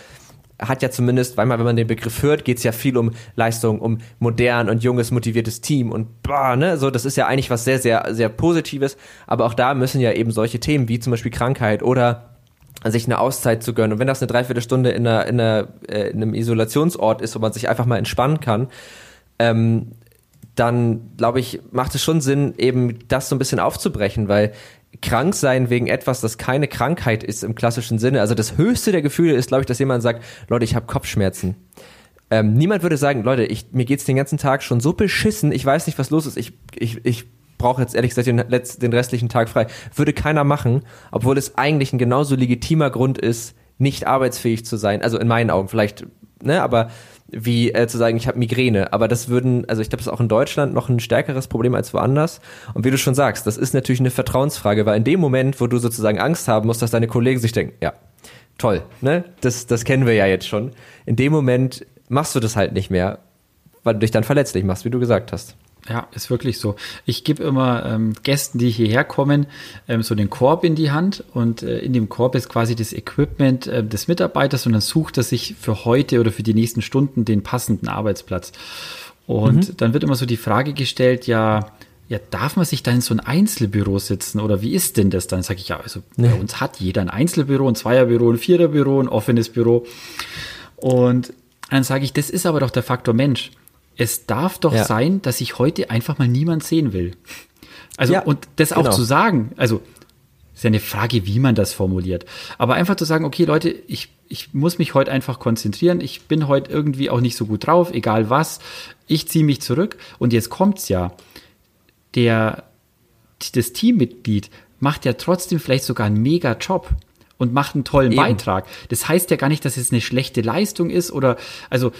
hat ja zumindest, weil man, wenn man den Begriff hört, geht es ja viel um Leistung, um modern und junges, motiviertes Team und boah, ne, so, das ist ja eigentlich was sehr, sehr, sehr Positives, aber auch da müssen ja eben solche Themen wie zum Beispiel Krankheit oder sich eine Auszeit zu gönnen. Und wenn das eine Dreiviertelstunde in, einer, in, einer, äh, in einem Isolationsort ist, wo man sich einfach mal entspannen kann, ähm, dann glaube ich, macht es schon Sinn, eben das so ein bisschen aufzubrechen, weil krank sein wegen etwas, das keine Krankheit ist im klassischen Sinne. Also das höchste der Gefühle ist, glaube ich, dass jemand sagt, Leute, ich habe Kopfschmerzen. Ähm, niemand würde sagen, Leute, ich, mir geht's den ganzen Tag schon so beschissen, ich weiß nicht, was los ist. Ich, ich, ich brauche jetzt ehrlich gesagt den, den restlichen Tag frei. Würde keiner machen, obwohl es eigentlich ein genauso legitimer Grund ist, nicht arbeitsfähig zu sein. Also in meinen Augen vielleicht, ne, aber wie äh, zu sagen, ich habe Migräne. Aber das würden, also ich glaube, das ist auch in Deutschland noch ein stärkeres Problem als woanders. Und wie du schon sagst, das ist natürlich eine Vertrauensfrage, weil in dem Moment, wo du sozusagen Angst haben musst, dass deine Kollegen sich denken, ja, toll, ne? Das, das kennen wir ja jetzt schon. In dem Moment machst du das halt nicht mehr, weil du dich dann verletzlich machst, wie du gesagt hast. Ja, ist wirklich so. Ich gebe immer ähm, Gästen, die hierher kommen, ähm, so den Korb in die Hand und äh, in dem Korb ist quasi das Equipment äh, des Mitarbeiters und dann sucht er sich für heute oder für die nächsten Stunden den passenden Arbeitsplatz. Und mhm. dann wird immer so die Frage gestellt, ja, ja, darf man sich da in so ein Einzelbüro sitzen oder wie ist denn das dann? Sag ich ja, also nee. bei uns hat jeder ein Einzelbüro, ein Zweierbüro, ein Viererbüro, ein offenes Büro. Und dann sage ich, das ist aber doch der Faktor Mensch es darf doch ja. sein, dass ich heute einfach mal niemand sehen will. Also, ja, und das auch genau. zu sagen, also, ist ja eine Frage, wie man das formuliert. Aber einfach zu sagen, okay, Leute, ich, ich muss mich heute einfach konzentrieren. Ich bin heute irgendwie auch nicht so gut drauf, egal was. Ich ziehe mich zurück. Und jetzt kommt's ja. Der, das Teammitglied macht ja trotzdem vielleicht sogar einen mega Job und macht einen tollen Eben. Beitrag. Das heißt ja gar nicht, dass es eine schlechte Leistung ist oder, also,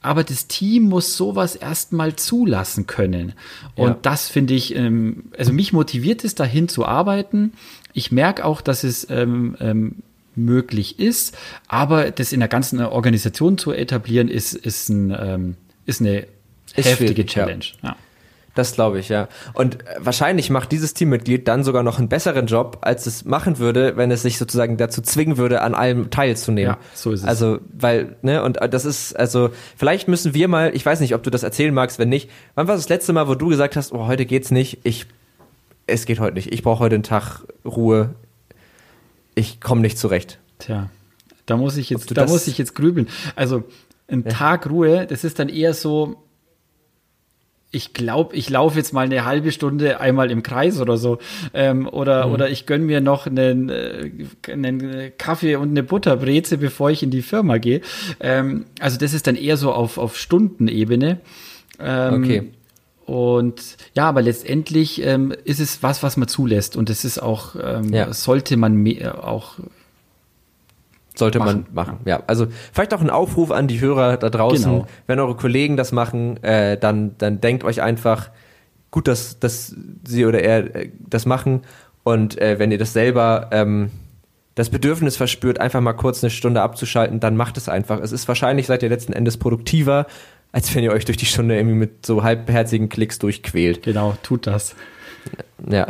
aber das Team muss sowas erstmal zulassen können. Und ja. das finde ich, ähm, also mich motiviert es, dahin zu arbeiten. Ich merke auch, dass es ähm, ähm, möglich ist, aber das in der ganzen Organisation zu etablieren, ist, ist, ein, ähm, ist eine ist heftige Challenge. Ja. Das glaube ich, ja. Und äh, wahrscheinlich macht dieses Teammitglied dann sogar noch einen besseren Job, als es machen würde, wenn es sich sozusagen dazu zwingen würde, an allem teilzunehmen. Ja, so ist es. Also, weil, ne, und äh, das ist, also, vielleicht müssen wir mal, ich weiß nicht, ob du das erzählen magst, wenn nicht. Wann war das letzte Mal, wo du gesagt hast, oh, heute geht's nicht, ich, es geht heute nicht, ich brauche heute einen Tag Ruhe, ich komme nicht zurecht. Tja, da muss ich jetzt, da muss ich jetzt grübeln. Also, ein ja. Tag Ruhe, das ist dann eher so, ich glaube, ich laufe jetzt mal eine halbe Stunde einmal im Kreis oder so. Ähm, oder, mhm. oder ich gönn mir noch einen, äh, einen Kaffee und eine Butterbreze, bevor ich in die Firma gehe. Ähm, also das ist dann eher so auf, auf Stundenebene. Ähm, okay. Und ja, aber letztendlich ähm, ist es was, was man zulässt. Und es ist auch, ähm, ja. sollte man auch sollte machen. man machen. Ja, also vielleicht auch ein Aufruf an die Hörer da draußen. Genau. Wenn eure Kollegen das machen, äh, dann, dann denkt euch einfach, gut, dass, dass sie oder er äh, das machen. Und äh, wenn ihr das selber ähm, das Bedürfnis verspürt, einfach mal kurz eine Stunde abzuschalten, dann macht es einfach. Es ist wahrscheinlich, seid ihr letzten Endes produktiver, als wenn ihr euch durch die Stunde irgendwie mit so halbherzigen Klicks durchquält. Genau, tut das. Ja.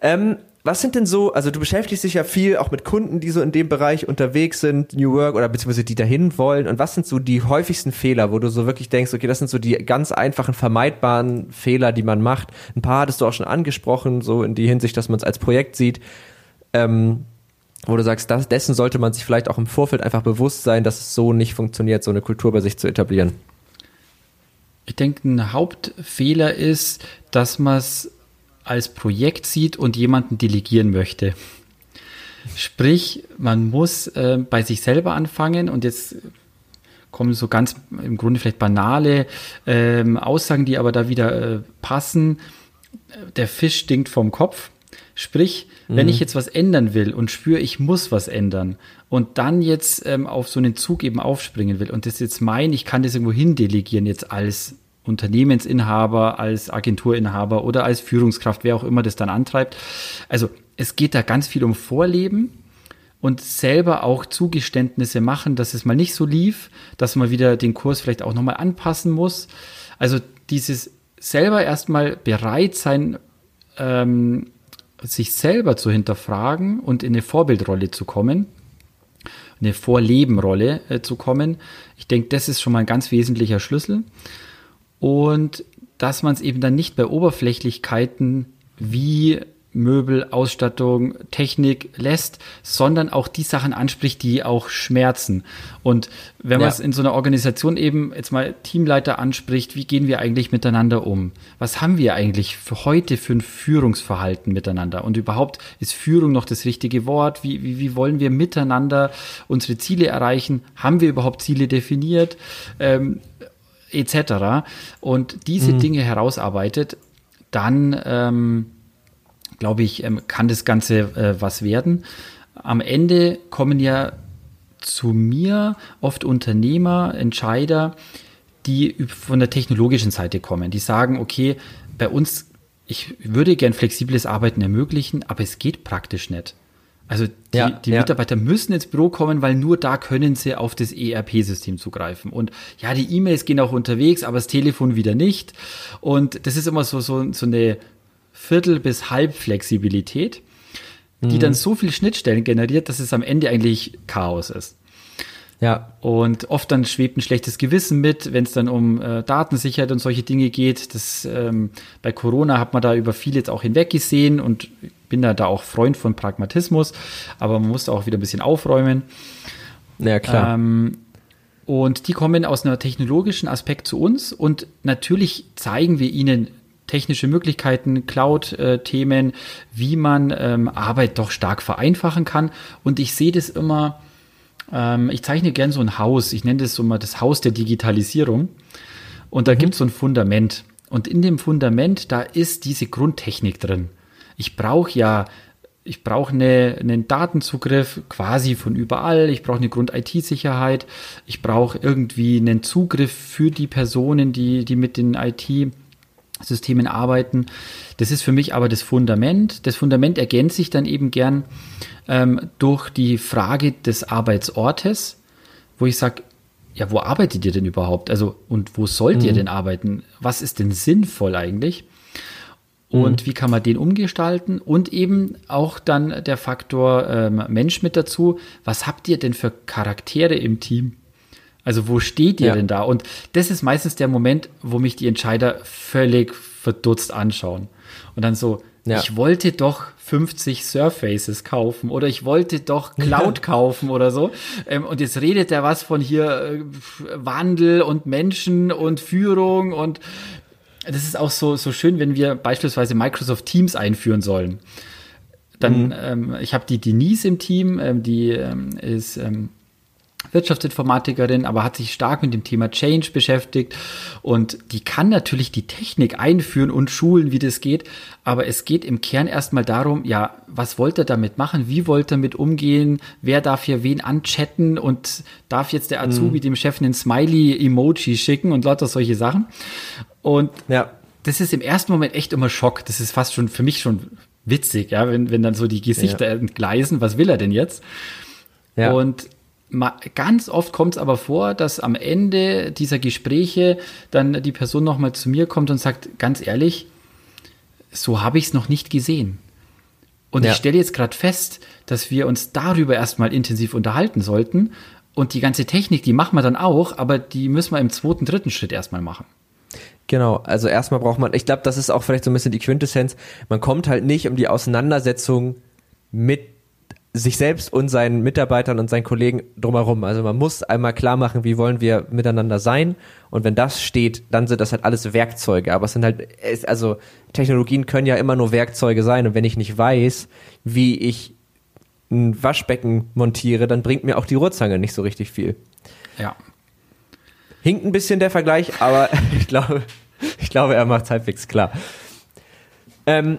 Ähm, was sind denn so, also du beschäftigst dich ja viel auch mit Kunden, die so in dem Bereich unterwegs sind, New Work oder beziehungsweise die dahin wollen. Und was sind so die häufigsten Fehler, wo du so wirklich denkst, okay, das sind so die ganz einfachen, vermeidbaren Fehler, die man macht. Ein paar hattest du auch schon angesprochen, so in die Hinsicht, dass man es als Projekt sieht. Ähm, wo du sagst, das, dessen sollte man sich vielleicht auch im Vorfeld einfach bewusst sein, dass es so nicht funktioniert, so eine Kultur bei sich zu etablieren. Ich denke, ein Hauptfehler ist, dass man es als Projekt sieht und jemanden delegieren möchte. Sprich, man muss äh, bei sich selber anfangen und jetzt kommen so ganz im Grunde vielleicht banale ähm, Aussagen, die aber da wieder äh, passen. Der Fisch stinkt vom Kopf. Sprich, mhm. wenn ich jetzt was ändern will und spüre, ich muss was ändern und dann jetzt ähm, auf so einen Zug eben aufspringen will und das jetzt mein, ich kann das irgendwo hin delegieren jetzt als Unternehmensinhaber, als Agenturinhaber oder als Führungskraft, wer auch immer das dann antreibt. Also es geht da ganz viel um Vorleben und selber auch Zugeständnisse machen, dass es mal nicht so lief, dass man wieder den Kurs vielleicht auch nochmal anpassen muss. Also dieses selber erstmal bereit sein, ähm, sich selber zu hinterfragen und in eine Vorbildrolle zu kommen, eine Vorlebenrolle äh, zu kommen. Ich denke, das ist schon mal ein ganz wesentlicher Schlüssel und dass man es eben dann nicht bei Oberflächlichkeiten wie Möbel, Ausstattung, Technik lässt, sondern auch die Sachen anspricht, die auch schmerzen. Und wenn man es in so einer Organisation eben jetzt mal Teamleiter anspricht, wie gehen wir eigentlich miteinander um? Was haben wir eigentlich für heute für ein Führungsverhalten miteinander? Und überhaupt ist Führung noch das richtige Wort? Wie, wie, wie wollen wir miteinander unsere Ziele erreichen? Haben wir überhaupt Ziele definiert? Ähm, etc. und diese mhm. Dinge herausarbeitet, dann ähm, glaube ich, ähm, kann das Ganze äh, was werden. Am Ende kommen ja zu mir oft Unternehmer, Entscheider, die von der technologischen Seite kommen. Die sagen, okay, bei uns, ich würde gern flexibles Arbeiten ermöglichen, aber es geht praktisch nicht. Also die, ja, die ja. Mitarbeiter müssen ins Büro kommen, weil nur da können sie auf das ERP-System zugreifen. Und ja, die E-Mails gehen auch unterwegs, aber das Telefon wieder nicht. Und das ist immer so, so, so eine Viertel- bis Halbflexibilität, die mhm. dann so viel Schnittstellen generiert, dass es am Ende eigentlich Chaos ist. Ja. Und oft dann schwebt ein schlechtes Gewissen mit, wenn es dann um äh, Datensicherheit und solche Dinge geht. Das, ähm, bei Corona hat man da über viel jetzt auch hinweggesehen und bin da, da auch Freund von Pragmatismus, aber man muss da auch wieder ein bisschen aufräumen. Ja, klar. Ähm, und die kommen aus einem technologischen Aspekt zu uns und natürlich zeigen wir ihnen technische Möglichkeiten, Cloud-Themen, wie man ähm, Arbeit doch stark vereinfachen kann. Und ich sehe das immer, ähm, ich zeichne gern so ein Haus, ich nenne das so mal das Haus der Digitalisierung. Und da mhm. gibt es so ein Fundament. Und in dem Fundament, da ist diese Grundtechnik drin. Ich brauche ja, ich brauche eine, einen Datenzugriff quasi von überall. Ich brauche eine Grund-IT-Sicherheit. Ich brauche irgendwie einen Zugriff für die Personen, die, die mit den IT-Systemen arbeiten. Das ist für mich aber das Fundament. Das Fundament ergänzt sich dann eben gern ähm, durch die Frage des Arbeitsortes, wo ich sage, ja, wo arbeitet ihr denn überhaupt? Also, und wo sollt mhm. ihr denn arbeiten? Was ist denn sinnvoll eigentlich? Und mhm. wie kann man den umgestalten? Und eben auch dann der Faktor ähm, Mensch mit dazu. Was habt ihr denn für Charaktere im Team? Also wo steht ihr ja. denn da? Und das ist meistens der Moment, wo mich die Entscheider völlig verdutzt anschauen. Und dann so, ja. ich wollte doch 50 Surfaces kaufen oder ich wollte doch Cloud kaufen oder so. Ähm, und jetzt redet er was von hier äh, Wandel und Menschen und Führung und das ist auch so, so schön, wenn wir beispielsweise Microsoft Teams einführen sollen. Dann, mhm. ähm, ich habe die Denise im Team, ähm, die ähm, ist ähm, Wirtschaftsinformatikerin, aber hat sich stark mit dem Thema Change beschäftigt und die kann natürlich die Technik einführen und schulen, wie das geht, aber es geht im Kern erstmal darum, ja, was wollt ihr damit machen? Wie wollt ihr damit umgehen? Wer darf hier wen anchatten und darf jetzt der Azubi mhm. dem Chef einen Smiley-Emoji schicken und lauter solche Sachen? Und ja. das ist im ersten Moment echt immer Schock. Das ist fast schon für mich schon witzig, ja, wenn, wenn dann so die Gesichter ja. entgleisen, was will er denn jetzt? Ja. Und ganz oft kommt es aber vor, dass am Ende dieser Gespräche dann die Person nochmal zu mir kommt und sagt, ganz ehrlich, so habe ich es noch nicht gesehen. Und ja. ich stelle jetzt gerade fest, dass wir uns darüber erstmal intensiv unterhalten sollten. Und die ganze Technik, die machen wir dann auch, aber die müssen wir im zweiten, dritten Schritt erstmal machen. Genau, also erstmal braucht man, ich glaube, das ist auch vielleicht so ein bisschen die Quintessenz, man kommt halt nicht um die Auseinandersetzung mit sich selbst und seinen Mitarbeitern und seinen Kollegen drumherum. Also man muss einmal klar machen, wie wollen wir miteinander sein. Und wenn das steht, dann sind das halt alles Werkzeuge. Aber es sind halt, also Technologien können ja immer nur Werkzeuge sein. Und wenn ich nicht weiß, wie ich ein Waschbecken montiere, dann bringt mir auch die Ruhrzange nicht so richtig viel. Ja. Hinkt ein bisschen der Vergleich, aber ich glaube, ich glaube, er macht es halbwegs klar. Ähm,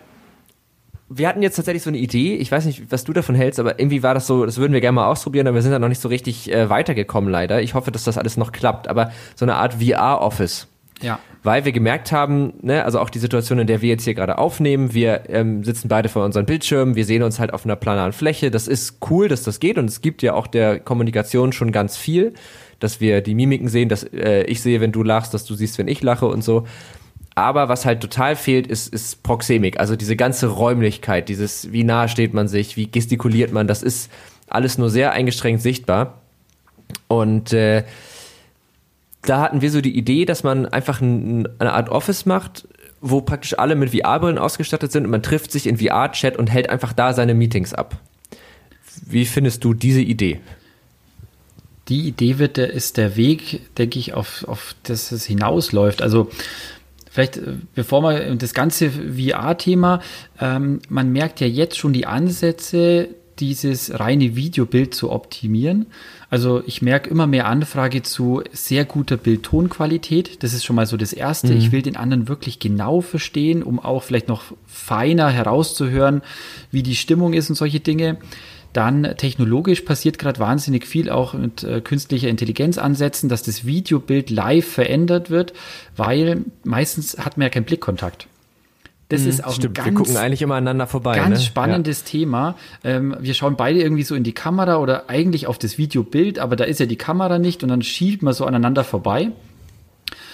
wir hatten jetzt tatsächlich so eine Idee, ich weiß nicht, was du davon hältst, aber irgendwie war das so, das würden wir gerne mal ausprobieren, aber wir sind da noch nicht so richtig äh, weitergekommen leider. Ich hoffe, dass das alles noch klappt, aber so eine Art VR-Office. Ja. Weil wir gemerkt haben, ne, also auch die Situation, in der wir jetzt hier gerade aufnehmen, wir ähm, sitzen beide vor unseren Bildschirmen, wir sehen uns halt auf einer planaren Fläche. Das ist cool, dass das geht und es gibt ja auch der Kommunikation schon ganz viel, dass wir die Mimiken sehen, dass äh, ich sehe, wenn du lachst, dass du siehst, wenn ich lache und so. Aber was halt total fehlt, ist, ist Proxemik. Also diese ganze Räumlichkeit, dieses, wie nah steht man sich, wie gestikuliert man, das ist alles nur sehr eingeschränkt sichtbar. Und äh, da hatten wir so die Idee, dass man einfach ein, eine Art Office macht, wo praktisch alle mit VR-Brillen ausgestattet sind und man trifft sich in VR-Chat und hält einfach da seine Meetings ab. Wie findest du diese Idee? Die Idee wird, ist der Weg, denke ich, auf, auf das es hinausläuft. Also Vielleicht, äh, bevor wir das ganze VR-Thema, ähm, man merkt ja jetzt schon die Ansätze, dieses reine Videobild zu optimieren. Also ich merke immer mehr Anfrage zu sehr guter Bild-Ton-Qualität. Das ist schon mal so das Erste. Mhm. Ich will den anderen wirklich genau verstehen, um auch vielleicht noch feiner herauszuhören, wie die Stimmung ist und solche Dinge. Dann technologisch passiert gerade wahnsinnig viel auch mit äh, künstlicher Intelligenz ansetzen, dass das Videobild live verändert wird, weil meistens hat man ja keinen Blickkontakt. Das mhm, ist auch stimmt. Ganz, wir gucken eigentlich immer aneinander vorbei. Ganz ne? spannendes ja. Thema. Ähm, wir schauen beide irgendwie so in die Kamera oder eigentlich auf das Videobild, aber da ist ja die Kamera nicht und dann schielt man so aneinander vorbei.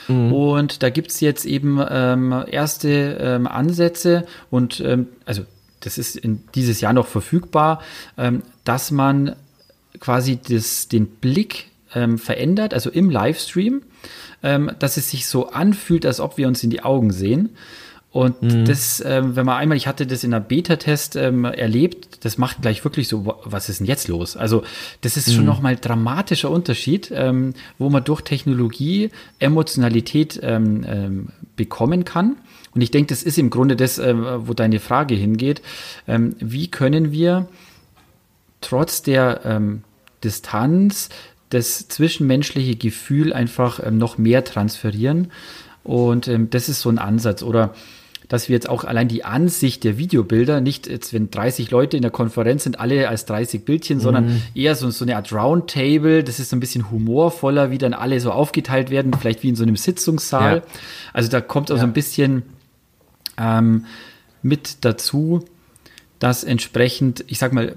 Mhm. Und da gibt es jetzt eben ähm, erste ähm, Ansätze und ähm, also das ist in dieses Jahr noch verfügbar, ähm, dass man quasi das, den Blick ähm, verändert, also im Livestream, dass es sich so anfühlt, als ob wir uns in die Augen sehen. Und mhm. das, ähm, wenn man einmal, ich hatte das in einer Beta-Test ähm, erlebt, das macht gleich wirklich so, was ist denn jetzt los? Also das ist mhm. schon nochmal dramatischer Unterschied, ähm, wo man durch Technologie Emotionalität ähm, ähm, bekommen kann. Und ich denke, das ist im Grunde das, äh, wo deine Frage hingeht. Ähm, wie können wir trotz der ähm, Distanz das zwischenmenschliche Gefühl einfach ähm, noch mehr transferieren? Und ähm, das ist so ein Ansatz. Oder dass wir jetzt auch allein die Ansicht der Videobilder, nicht jetzt, wenn 30 Leute in der Konferenz sind, alle als 30 Bildchen, mhm. sondern eher so, so eine Art Roundtable, das ist so ein bisschen humorvoller, wie dann alle so aufgeteilt werden, vielleicht wie in so einem Sitzungssaal. Ja. Also da kommt auch ja. so ein bisschen ähm, mit dazu, dass entsprechend, ich sag mal,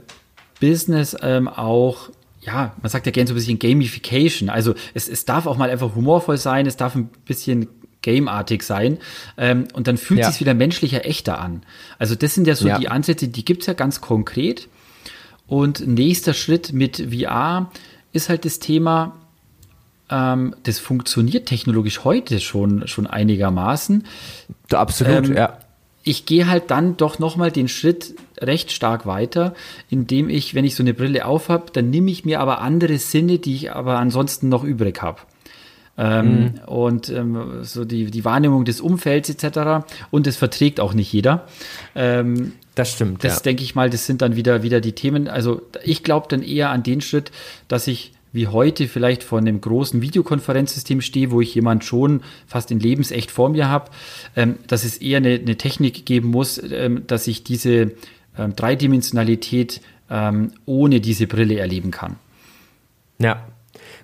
Business ähm, auch ja, man sagt ja gerne so ein bisschen Gamification. Also es, es darf auch mal einfach humorvoll sein, es darf ein bisschen gameartig sein. Ähm, und dann fühlt ja. sich wieder menschlicher, echter an. Also das sind ja so ja. die Ansätze, die gibt's ja ganz konkret. Und nächster Schritt mit VR ist halt das Thema, ähm, das funktioniert technologisch heute schon, schon einigermaßen. Absolut, ähm, ja. Ich gehe halt dann doch nochmal den Schritt recht stark weiter, indem ich, wenn ich so eine Brille aufhab, dann nehme ich mir aber andere Sinne, die ich aber ansonsten noch übrig habe. Ähm, mhm. Und ähm, so die, die Wahrnehmung des Umfelds etc. Und das verträgt auch nicht jeder. Ähm, das stimmt. Das ja. denke ich mal, das sind dann wieder, wieder die Themen. Also ich glaube dann eher an den Schritt, dass ich wie heute vielleicht vor einem großen Videokonferenzsystem stehe, wo ich jemand schon fast in lebensecht vor mir habe, ähm, dass es eher eine, eine Technik geben muss, ähm, dass ich diese ähm, Dreidimensionalität ähm, ohne diese Brille erleben kann. Ja,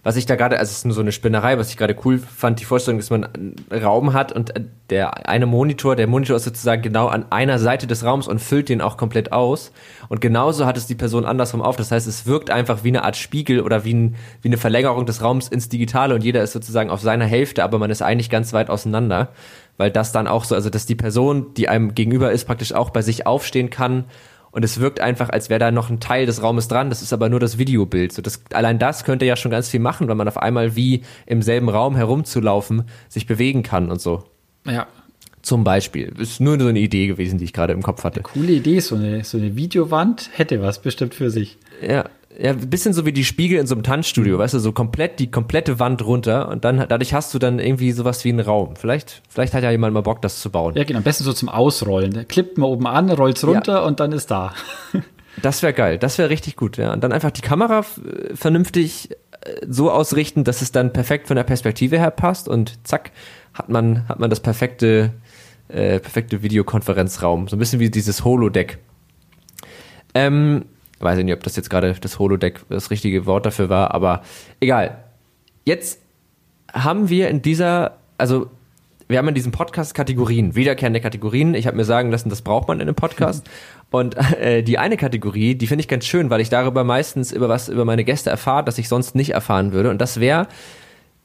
was ich da gerade, also es ist nur so eine Spinnerei, was ich gerade cool fand, die Vorstellung, dass man einen Raum hat und der eine Monitor, der Monitor ist sozusagen genau an einer Seite des Raums und füllt den auch komplett aus. Und genauso hat es die Person andersrum auf. Das heißt, es wirkt einfach wie eine Art Spiegel oder wie, ein, wie eine Verlängerung des Raums ins Digitale und jeder ist sozusagen auf seiner Hälfte, aber man ist eigentlich ganz weit auseinander. Weil das dann auch so, also dass die Person, die einem gegenüber ist, praktisch auch bei sich aufstehen kann und es wirkt einfach, als wäre da noch ein Teil des Raumes dran. Das ist aber nur das Videobild. So das, allein das könnte ja schon ganz viel machen, weil man auf einmal wie im selben Raum herumzulaufen sich bewegen kann und so. Ja. Zum Beispiel. Ist nur so eine Idee gewesen, die ich gerade im Kopf hatte. Coole Idee, so eine, so eine Videowand hätte was bestimmt für sich. Ja, ja, ein bisschen so wie die Spiegel in so einem Tanzstudio, weißt du, so komplett die komplette Wand runter und dann dadurch hast du dann irgendwie sowas wie einen Raum. Vielleicht, vielleicht hat ja jemand mal Bock, das zu bauen. Ja, genau, am besten so zum Ausrollen. Klippt man oben an, rollt's runter ja. und dann ist da. das wäre geil, das wäre richtig gut, ja. Und dann einfach die Kamera vernünftig äh, so ausrichten, dass es dann perfekt von der Perspektive her passt und zack, hat man, hat man das perfekte, äh, perfekte Videokonferenzraum. So ein bisschen wie dieses Holodeck. Ähm, Weiß ich nicht, ob das jetzt gerade das Holodeck das richtige Wort dafür war, aber egal. Jetzt haben wir in dieser, also wir haben in diesem Podcast Kategorien, wiederkehrende Kategorien. Ich habe mir sagen lassen, das braucht man in einem Podcast. Und äh, die eine Kategorie, die finde ich ganz schön, weil ich darüber meistens über was über meine Gäste erfahre, das ich sonst nicht erfahren würde. Und das wäre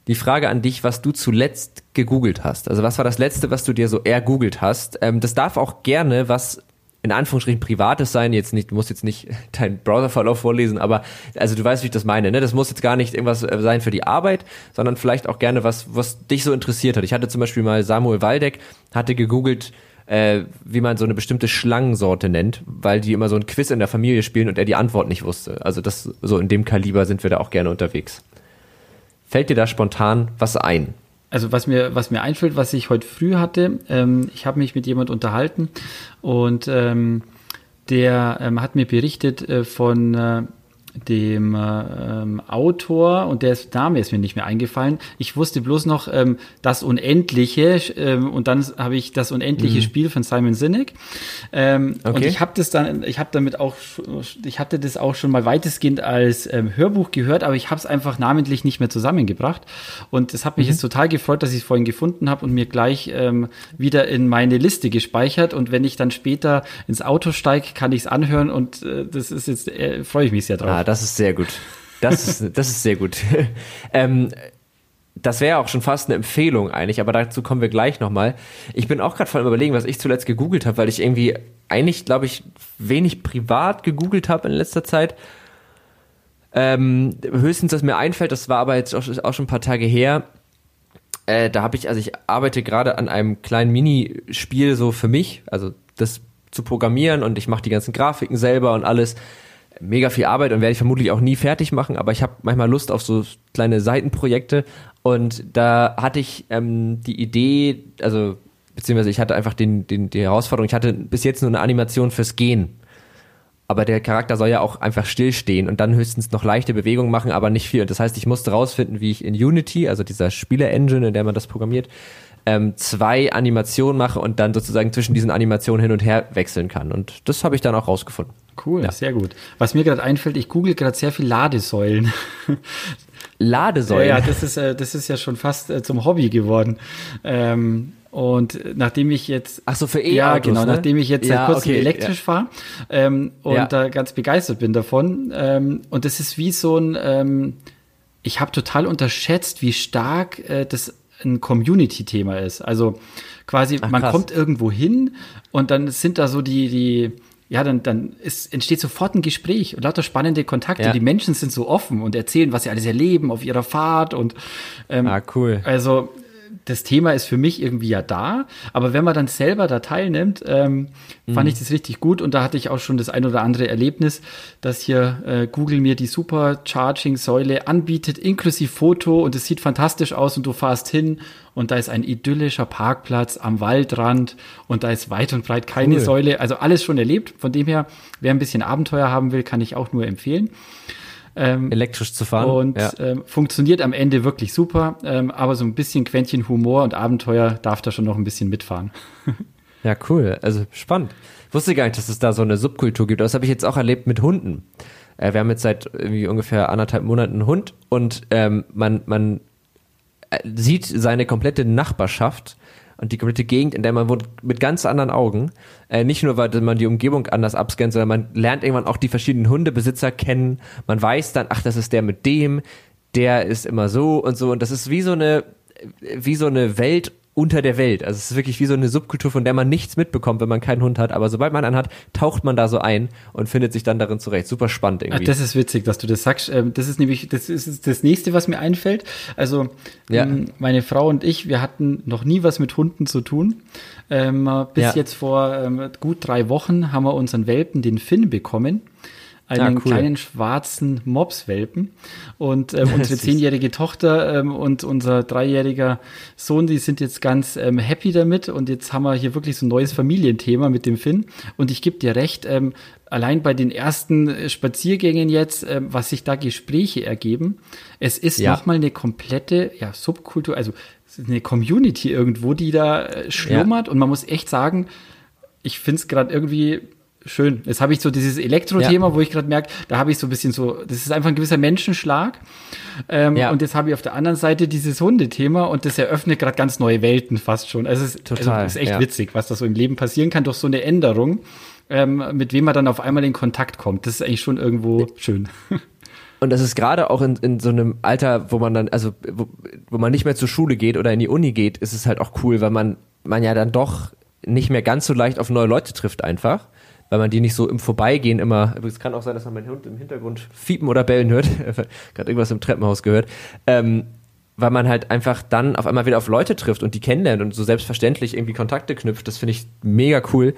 die Frage an dich, was du zuletzt gegoogelt hast. Also was war das letzte, was du dir so ergoogelt hast? Ähm, das darf auch gerne was in Anführungsstrichen privates sein, jetzt nicht, du musst jetzt nicht deinen Browserverlauf vorlesen, aber also du weißt, wie ich das meine, ne? Das muss jetzt gar nicht irgendwas äh, sein für die Arbeit, sondern vielleicht auch gerne was, was dich so interessiert hat. Ich hatte zum Beispiel mal Samuel Waldeck, hatte gegoogelt, äh, wie man so eine bestimmte Schlangensorte nennt, weil die immer so ein Quiz in der Familie spielen und er die Antwort nicht wusste. Also das, so in dem Kaliber sind wir da auch gerne unterwegs. Fällt dir da spontan was ein? Also was mir, was mir einfällt, was ich heute früh hatte, ähm, ich habe mich mit jemand unterhalten und ähm, der ähm, hat mir berichtet äh, von äh, dem ähm, Autor und der Name ist mir nicht mehr eingefallen. Ich wusste bloß noch ähm, das Unendliche ähm, und dann habe ich das unendliche mhm. Spiel von Simon Sinek. Ähm, okay. Und ich habe das dann, ich habe damit auch, ich hatte das auch schon mal weitestgehend als ähm, Hörbuch gehört, aber ich habe es einfach namentlich nicht mehr zusammengebracht. Und es hat mich mhm. jetzt total gefreut, dass ich es vorhin gefunden habe und mir gleich ähm, wieder in meine Liste gespeichert. Und wenn ich dann später ins Auto steige, kann ich es anhören und äh, das ist jetzt, äh, freue ich mich sehr drauf. Ah, das ist sehr gut. Das ist, das ist sehr gut. ähm, das wäre auch schon fast eine Empfehlung eigentlich, aber dazu kommen wir gleich nochmal. Ich bin auch gerade voll überlegen, was ich zuletzt gegoogelt habe, weil ich irgendwie eigentlich, glaube ich, wenig privat gegoogelt habe in letzter Zeit. Ähm, höchstens, was mir einfällt, das war aber jetzt auch, auch schon ein paar Tage her. Äh, da habe ich, also ich arbeite gerade an einem kleinen Minispiel so für mich, also das zu programmieren und ich mache die ganzen Grafiken selber und alles mega viel Arbeit und werde ich vermutlich auch nie fertig machen, aber ich habe manchmal Lust auf so kleine Seitenprojekte und da hatte ich ähm, die Idee, also beziehungsweise ich hatte einfach den, den, die Herausforderung, ich hatte bis jetzt nur eine Animation fürs Gehen. Aber der Charakter soll ja auch einfach stillstehen und dann höchstens noch leichte Bewegungen machen, aber nicht viel. Und das heißt, ich musste rausfinden, wie ich in Unity, also dieser Spieler-Engine, in der man das programmiert, ähm, zwei Animationen mache und dann sozusagen zwischen diesen Animationen hin und her wechseln kann. Und das habe ich dann auch rausgefunden. Cool, ja. sehr gut. Was mir gerade einfällt, ich google gerade sehr viel Ladesäulen. Ladesäulen? Ja, ja das, ist, äh, das ist ja schon fast äh, zum Hobby geworden. Ähm, und nachdem ich jetzt. Ach so, für E-Autos, Ja, genau, ne? nachdem ich jetzt ja, kurzem okay, elektrisch ja. fahre ähm, und Ja. da ganz begeistert bin davon. Ähm, und das ist wie so ein. Ähm, ich habe total unterschätzt, wie stark äh, das ein Community-Thema ist. Also quasi, Ach, man kommt irgendwo hin und dann sind da so die, die, ja, dann, dann ist, entsteht sofort ein Gespräch und lauter spannende Kontakte. Ja. Die Menschen sind so offen und erzählen, was sie alles erleben auf ihrer Fahrt und ähm, Ah, cool. also das Thema ist für mich irgendwie ja da, aber wenn man dann selber da teilnimmt, ähm, fand Mhm. ich das richtig gut und da hatte ich auch schon das ein oder andere Erlebnis, dass hier äh, Google mir die Supercharging-Säule anbietet, inklusive Foto und es sieht fantastisch aus und du fährst hin und da ist ein idyllischer Parkplatz am Waldrand und da ist weit und breit keine Cool. Säule, also alles schon erlebt. Von dem her, wer ein bisschen Abenteuer haben will, kann ich auch nur empfehlen. Ähm, Elektrisch zu fahren. und ja. ähm, funktioniert am Ende wirklich super, ähm, aber so ein bisschen Quäntchen Humor und Abenteuer darf da schon noch ein bisschen mitfahren. ja, cool. Also spannend. Ich wusste gar nicht, dass es da so eine Subkultur gibt. Das habe ich jetzt auch erlebt mit Hunden. Äh, wir haben jetzt seit irgendwie ungefähr anderthalb Monaten einen Hund und ähm, man, man äh, sieht seine komplette Nachbarschaft und die komplette Gegend, in der man wohnt, mit ganz anderen Augen. Äh, nicht nur, weil man die Umgebung anders abscannt, sondern man lernt irgendwann auch die verschiedenen Hundebesitzer kennen. Man weiß dann, ach, das ist der mit dem, der ist immer so und so. Und das ist wie so eine, wie so eine Welt unter der Welt. Also es ist wirklich wie so eine Subkultur, von der man nichts mitbekommt, wenn man keinen Hund hat. Aber sobald man einen hat, taucht man da so ein und findet sich dann darin zurecht. Super spannend irgendwie. Das ist witzig, dass du das sagst. Ähm, Das ist nämlich das, ist das nächste, was mir einfällt. Also Ja. ähm, meine Frau und ich, wir hatten noch nie was mit Hunden zu tun. Ähm, bis Ja. jetzt vor gut drei Wochen haben wir unseren Welpen, den Finn, bekommen. Einen Ah, cool. kleinen schwarzen Mopswelpen. Und ähm, unsere zehnjährige Tochter ähm, und unser dreijähriger Sohn, die sind jetzt ganz ähm, happy damit. Und jetzt haben wir hier wirklich so ein neues Familienthema mit dem Finn. Und ich gebe dir recht, ähm, allein bei den ersten äh, Spaziergängen jetzt, ähm, was sich da Gespräche ergeben, es ist Ja. nochmal eine komplette ja, Subkultur, also eine Community irgendwo, die da äh, schlummert. Und man muss echt sagen, ich finde es gerade irgendwie schön. Jetzt habe ich so dieses Elektro-Thema, wo ich gerade merke, da habe ich so ein bisschen so, das ist einfach ein gewisser Menschenschlag. Ähm, Ja. Und jetzt habe ich auf der anderen Seite dieses Hundethema und das eröffnet gerade ganz neue Welten fast schon. Also es ist, Total, also es ist echt ja. witzig, was da so im Leben passieren kann durch so eine Änderung, ähm, mit wem man dann auf einmal in Kontakt kommt. Das ist eigentlich schon irgendwo schön. Und das ist gerade auch in, in so einem Alter, wo man dann, also wo, wo man nicht mehr zur Schule geht oder in die Uni geht, ist es halt auch cool, weil man, man ja dann doch nicht mehr ganz so leicht auf neue Leute trifft einfach. Weil man die nicht so im Vorbeigehen immer, es kann auch sein, dass man meinen Hund im Hintergrund fiepen oder bellen hört, gerade irgendwas im Treppenhaus gehört, ähm, weil man halt einfach dann auf einmal wieder auf Leute trifft und die kennenlernt und so selbstverständlich irgendwie Kontakte knüpft. Das finde ich mega cool.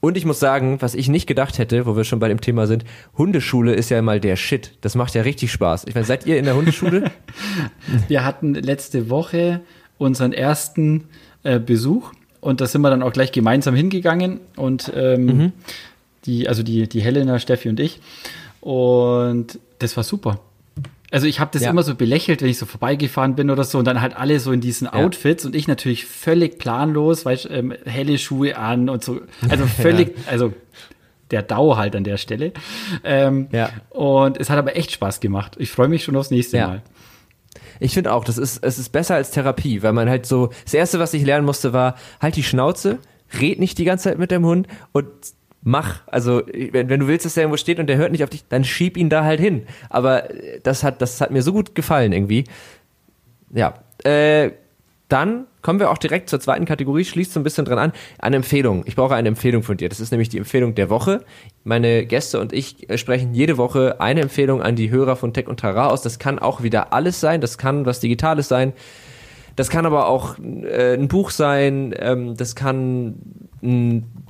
Und ich muss sagen, was ich nicht gedacht hätte, wo wir schon bei dem Thema sind, Hundeschule ist ja mal der Shit. Das macht ja richtig Spaß. Ich meine, seid ihr in der Hundeschule? Wir hatten letzte Woche unseren ersten äh, Besuch und da sind wir dann auch gleich gemeinsam hingegangen und ähm, die, also die, die Helena, Steffi und ich. Und das war super. Also ich habe das ja. immer so belächelt, wenn ich so vorbeigefahren bin oder so und dann halt alle so in diesen Outfits ja. und ich natürlich völlig planlos, weißt ähm, helle Schuhe an und so, also völlig, ja. also der Dau halt an der Stelle. Ähm, ja. Und es hat aber echt Spaß gemacht. Ich freue mich schon aufs nächste Mal. Ich finde auch, das ist, es ist besser als Therapie, weil man halt so, das erste, was ich lernen musste, war, halt die Schnauze, red nicht die ganze Zeit mit dem Hund und mach. Also, wenn, wenn du willst, dass der irgendwo steht und der hört nicht auf dich, dann schieb ihn da halt hin. Aber das hat, das hat mir so gut gefallen irgendwie. Ja. Äh, dann kommen wir auch direkt zur zweiten Kategorie, schließt so ein bisschen dran an. Eine Empfehlung. Ich brauche eine Empfehlung von dir. Das ist nämlich die Empfehlung der Woche. Meine Gäste und ich sprechen jede Woche eine Empfehlung an die Hörer von Tech und Tara aus. Das kann auch wieder alles sein. Das kann was Digitales sein. Das kann aber auch äh, ein Buch sein. Ähm, das kann ein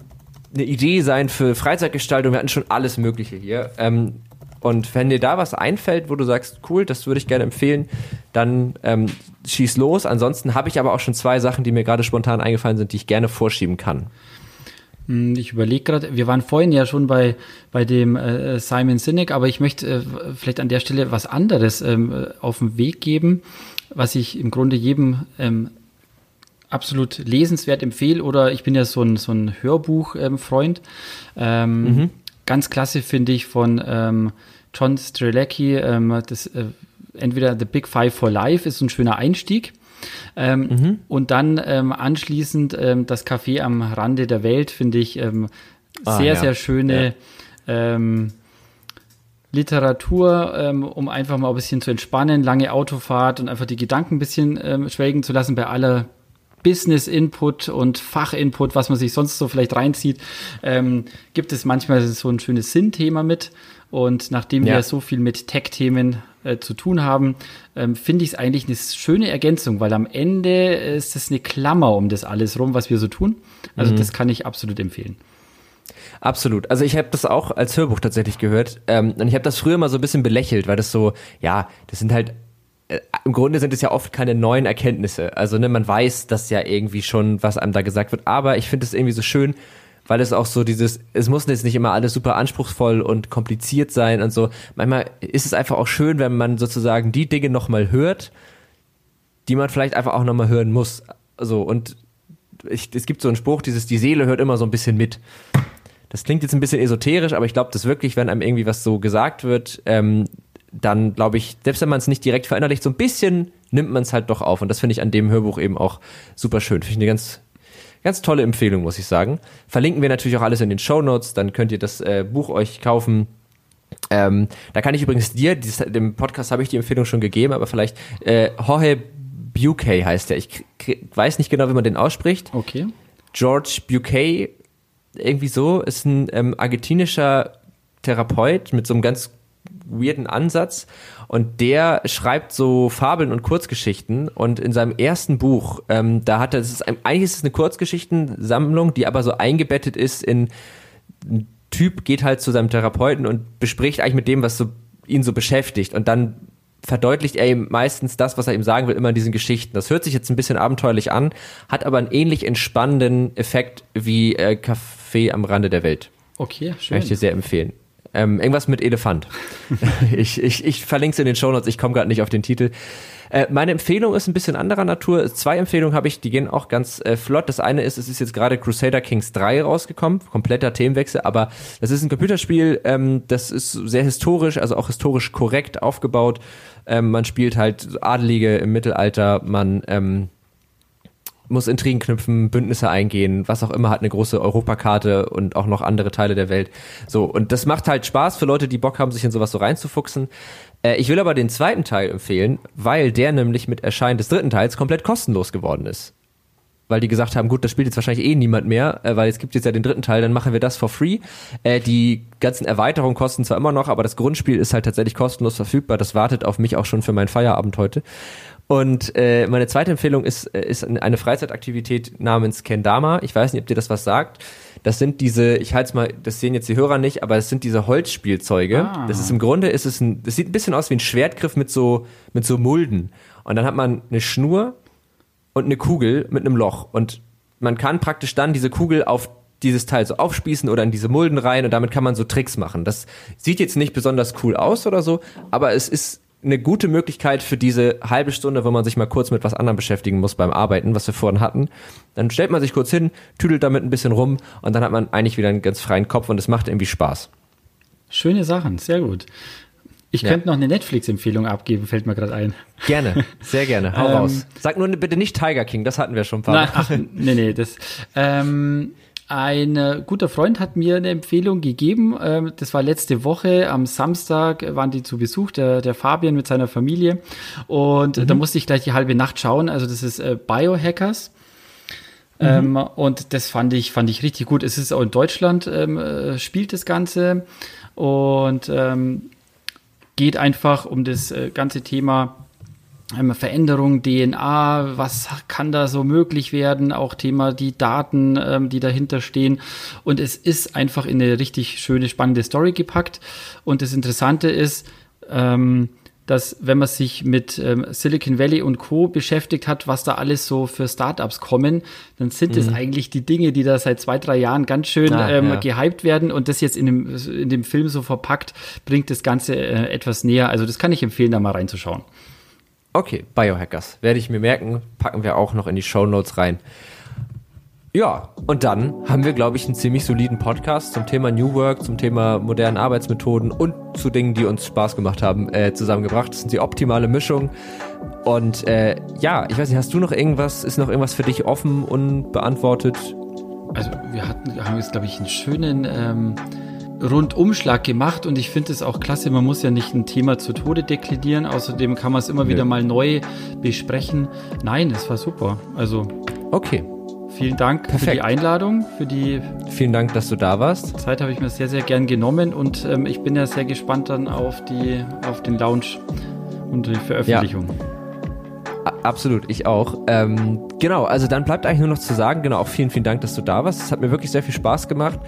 eine Idee sein für Freizeitgestaltung. Wir hatten schon alles Mögliche hier. Ähm, und wenn dir da was einfällt, wo du sagst, cool, das würde ich gerne empfehlen, dann ähm, schieß los. Ansonsten habe ich aber auch schon zwei Sachen, die mir gerade spontan eingefallen sind, die ich gerne vorschieben kann. Hm, ich überlege gerade, wir waren vorhin ja schon bei, bei dem äh, Simon Sinek, aber ich möchte äh, vielleicht an der Stelle was anderes ähm, auf den Weg geben, was ich im Grunde jedem ähm, absolut lesenswert empfehle oder ich bin ja so ein, so ein Hörbuch-Freund. Ähm, mhm. Ganz klasse finde ich von ähm, John Strelecki, ähm, das, äh, entweder The Big Five for Life ist ein schöner Einstieg. Ähm, mhm. Und dann ähm, anschließend ähm, das Café am Rande der Welt finde ich ähm, ah, sehr, ja. sehr schöne ja. ähm, Literatur, ähm, um einfach mal ein bisschen zu entspannen, lange Autofahrt und einfach die Gedanken ein bisschen ähm, schwelgen zu lassen bei aller Business-Input und Fach-Input, was man sich sonst so vielleicht reinzieht, ähm, gibt es manchmal so ein schönes Sinn-Thema mit. Und nachdem ja. wir so viel mit Tech-Themen äh, zu tun haben, ähm, finde ich es eigentlich eine schöne Ergänzung, weil am Ende ist es eine Klammer um das alles rum, was wir so tun. Also mhm. das kann ich absolut empfehlen. Absolut. Also ich habe das auch als Hörbuch tatsächlich gehört. Ähm, und ich habe das früher mal so ein bisschen belächelt, weil das so, ja, das sind halt äh, im Grunde sind es ja oft keine neuen Erkenntnisse. Also ne, man weiß das ja irgendwie schon, was einem da gesagt wird. Aber ich finde es irgendwie so schön, weil es auch so dieses, es muss jetzt nicht immer alles super anspruchsvoll und kompliziert sein und so. Manchmal ist es einfach auch schön, wenn man sozusagen die Dinge nochmal hört, die man vielleicht einfach auch nochmal hören muss. So, und ich, es gibt so einen Spruch, dieses, die Seele hört immer so ein bisschen mit. Das klingt jetzt ein bisschen esoterisch, aber ich glaube das wirklich, wenn einem irgendwie was so gesagt wird, ähm, dann glaube ich, selbst wenn man es nicht direkt verinnerlicht, so ein bisschen nimmt man es halt doch auf. Und das finde ich an dem Hörbuch eben auch super schön. Finde ich eine ganz, ganz tolle Empfehlung, muss ich sagen. Verlinken wir natürlich auch alles in den Show Notes, dann könnt ihr das äh, Buch euch kaufen. Ähm, da kann ich übrigens dir, dieses, dem Podcast habe ich die Empfehlung schon gegeben, aber vielleicht äh, Jorge Buquet heißt der. Ich weiß nicht genau, wie man den ausspricht. Okay. George Buquet, irgendwie so, ist ein ähm, argentinischer Therapeut mit so einem ganz weirden Ansatz und der schreibt so Fabeln und Kurzgeschichten und in seinem ersten Buch, ähm, da hat er, das ist, eigentlich ist es eine Kurzgeschichtensammlung, die aber so eingebettet ist in ein Typ geht halt zu seinem Therapeuten und bespricht eigentlich mit dem, was so ihn so beschäftigt und dann verdeutlicht er ihm meistens das, was er ihm sagen will, immer in diesen Geschichten. Das hört sich jetzt ein bisschen abenteuerlich an, hat aber einen ähnlich entspannenden Effekt wie äh, Café am Rande der Welt. Okay, schön. Kann ich dir sehr empfehlen. Ähm, irgendwas mit Elefant. ich, ich, ich verlinke es in den Shownotes, ich komme gerade nicht auf den Titel. Äh, meine Empfehlung ist ein bisschen anderer Natur. Zwei Empfehlungen habe ich, die gehen auch ganz äh, flott. Das eine ist, es ist jetzt gerade Crusader Kings 3 rausgekommen, kompletter Themenwechsel, aber das ist ein Computerspiel, ähm, das ist sehr historisch, also auch historisch korrekt aufgebaut. Ähm, man spielt halt Adelige im Mittelalter, man ähm, muss Intrigen knüpfen, Bündnisse eingehen, was auch immer, hat eine große Europakarte und auch noch andere Teile der Welt. So, und das macht halt Spaß für Leute, die Bock haben, sich in sowas so reinzufuchsen. Äh, ich will aber den zweiten Teil empfehlen, weil der nämlich mit Erscheinen des dritten Teils komplett kostenlos geworden ist. Weil die gesagt haben, gut, das spielt jetzt wahrscheinlich eh niemand mehr, äh, weil es gibt jetzt ja den dritten Teil, dann machen wir das for free. Äh, die ganzen Erweiterungen kosten zwar immer noch, aber das Grundspiel ist halt tatsächlich kostenlos verfügbar. Das wartet auf mich auch schon für meinen Feierabend heute. Und äh, meine zweite Empfehlung ist, äh, ist eine Freizeitaktivität namens Kendama. Ich weiß nicht, ob dir das was sagt. Das sind diese, ich halte es mal, das sehen jetzt die Hörer nicht, aber es sind diese Holzspielzeuge. Ah. Das ist im Grunde, ist es ein, das sieht ein bisschen aus wie ein Schwertgriff mit so, mit so Mulden. Und dann hat man eine Schnur und eine Kugel mit einem Loch. Und man kann praktisch dann diese Kugel auf dieses Teil so aufspießen oder in diese Mulden rein und damit kann man so Tricks machen. Das sieht jetzt nicht besonders cool aus oder so, aber es ist eine gute Möglichkeit für diese halbe Stunde, wo man sich mal kurz mit was anderem beschäftigen muss beim Arbeiten, was wir vorhin hatten. Dann stellt man sich kurz hin, tüdelt damit ein bisschen rum und dann hat man eigentlich wieder einen ganz freien Kopf und es macht irgendwie Spaß. Schöne Sachen, sehr gut. Ich ja. könnte noch eine Netflix-Empfehlung abgeben, fällt mir gerade ein. Gerne, sehr gerne. Hau ähm, raus. Sag nur bitte nicht Tiger King, das hatten wir schon ein paar Mal. Ach, nee, nee, das. Ähm, ein äh, guter Freund hat mir eine Empfehlung gegeben. Ähm, das war letzte Woche. Am Samstag waren die zu Besuch, der, der Fabian mit seiner Familie. Und mhm. da musste ich gleich die halbe Nacht schauen. Also das ist äh, Biohackers. Mhm. Ähm, und das fand ich, fand ich richtig gut. Es ist auch in Deutschland, ähm, äh, spielt das Ganze. Und ähm, geht einfach um das ganze Thema Veränderung DNA, was kann da so möglich werden, auch Thema die Daten, ähm, die dahinter stehen. Und es ist einfach in eine richtig schöne, spannende Story gepackt. Und das Interessante ist, ähm, dass wenn man sich mit ähm, Silicon Valley und Co. beschäftigt hat, was da alles so für Startups kommen, dann sind es mhm. eigentlich die Dinge, die da seit zwei, drei Jahren ganz schön ah, ähm, ja. gehypt werden und das jetzt in dem, in dem Film so verpackt, bringt das Ganze äh, etwas näher. Also das kann ich empfehlen, da mal reinzuschauen. Okay, Biohackers. Werde ich mir merken, packen wir auch noch in die Show Notes rein. Ja, und dann haben wir, glaube ich, einen ziemlich soliden Podcast zum Thema New Work, zum Thema modernen Arbeitsmethoden und zu Dingen, die uns Spaß gemacht haben, äh, zusammengebracht. Das sind die optimale Mischung. Und äh, ja, ich weiß nicht, hast du noch irgendwas, ist noch irgendwas für dich offen, unbeantwortet? Also wir hatten, haben jetzt, glaube ich, einen schönen ähm, Rundumschlag gemacht und ich finde es auch klasse, man muss ja nicht ein Thema zu Tode deklinieren, außerdem kann man es immer ja. wieder mal neu besprechen. Nein, es war super. Also. Okay. Vielen Dank Perfekt. für die Einladung, für die. Vielen Dank, dass du da warst. Zeit habe ich mir sehr, sehr gern genommen und ähm, ich bin ja sehr gespannt dann auf die, auf den Launch und die Veröffentlichung. Ja. Absolut, ich auch. Ähm, genau, also dann bleibt eigentlich nur noch zu sagen, genau, auch vielen, vielen Dank, dass du da warst. Es hat mir wirklich sehr viel Spaß gemacht.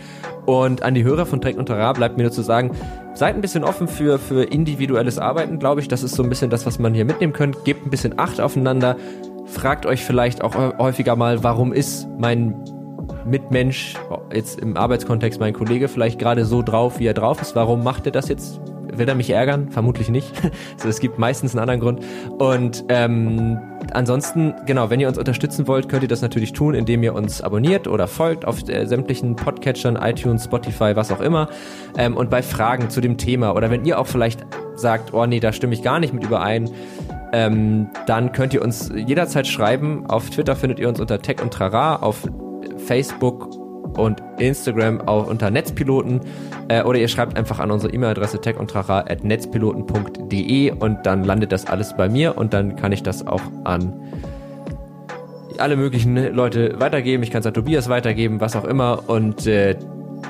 Und an die Hörer von Dreck und Terrain bleibt mir nur zu sagen, seid ein bisschen offen für, für individuelles Arbeiten, glaube ich. Das ist so ein bisschen das, was man hier mitnehmen könnt. Gebt ein bisschen Acht aufeinander. Fragt euch vielleicht auch häufiger mal, warum ist mein Mitmensch, jetzt im Arbeitskontext mein Kollege, vielleicht gerade so drauf, wie er drauf ist. Warum macht er das jetzt? Will er mich ärgern? Vermutlich nicht. also es gibt meistens einen anderen Grund. Und ähm, ansonsten, genau, wenn ihr uns unterstützen wollt, könnt ihr das natürlich tun, indem ihr uns abonniert oder folgt auf äh, sämtlichen Podcatchern, iTunes, Spotify, was auch immer. Ähm, und bei Fragen zu dem Thema oder wenn ihr auch vielleicht sagt, oh nee, da stimme ich gar nicht mit überein, ähm, dann könnt ihr uns jederzeit schreiben. Auf Twitter findet ihr uns unter Tech und Trara, auf Facebook und Instagram auch unter Netzpiloten äh, oder ihr schreibt einfach an unsere E-Mail-Adresse techundtrara.netzpiloten.de und dann landet das alles bei mir und dann kann ich das auch an alle möglichen Leute weitergeben. Ich kann es an Tobias weitergeben, was auch immer und äh,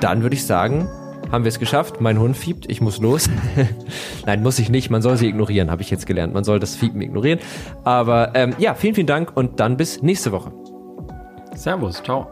dann würde ich sagen, haben wir es geschafft. Mein Hund fiebt, ich muss los. Nein, muss ich nicht. Man soll sie ignorieren, habe ich jetzt gelernt. Man soll das Fiepen ignorieren. Aber ähm, ja, vielen, vielen Dank und dann bis nächste Woche. Servus, ciao.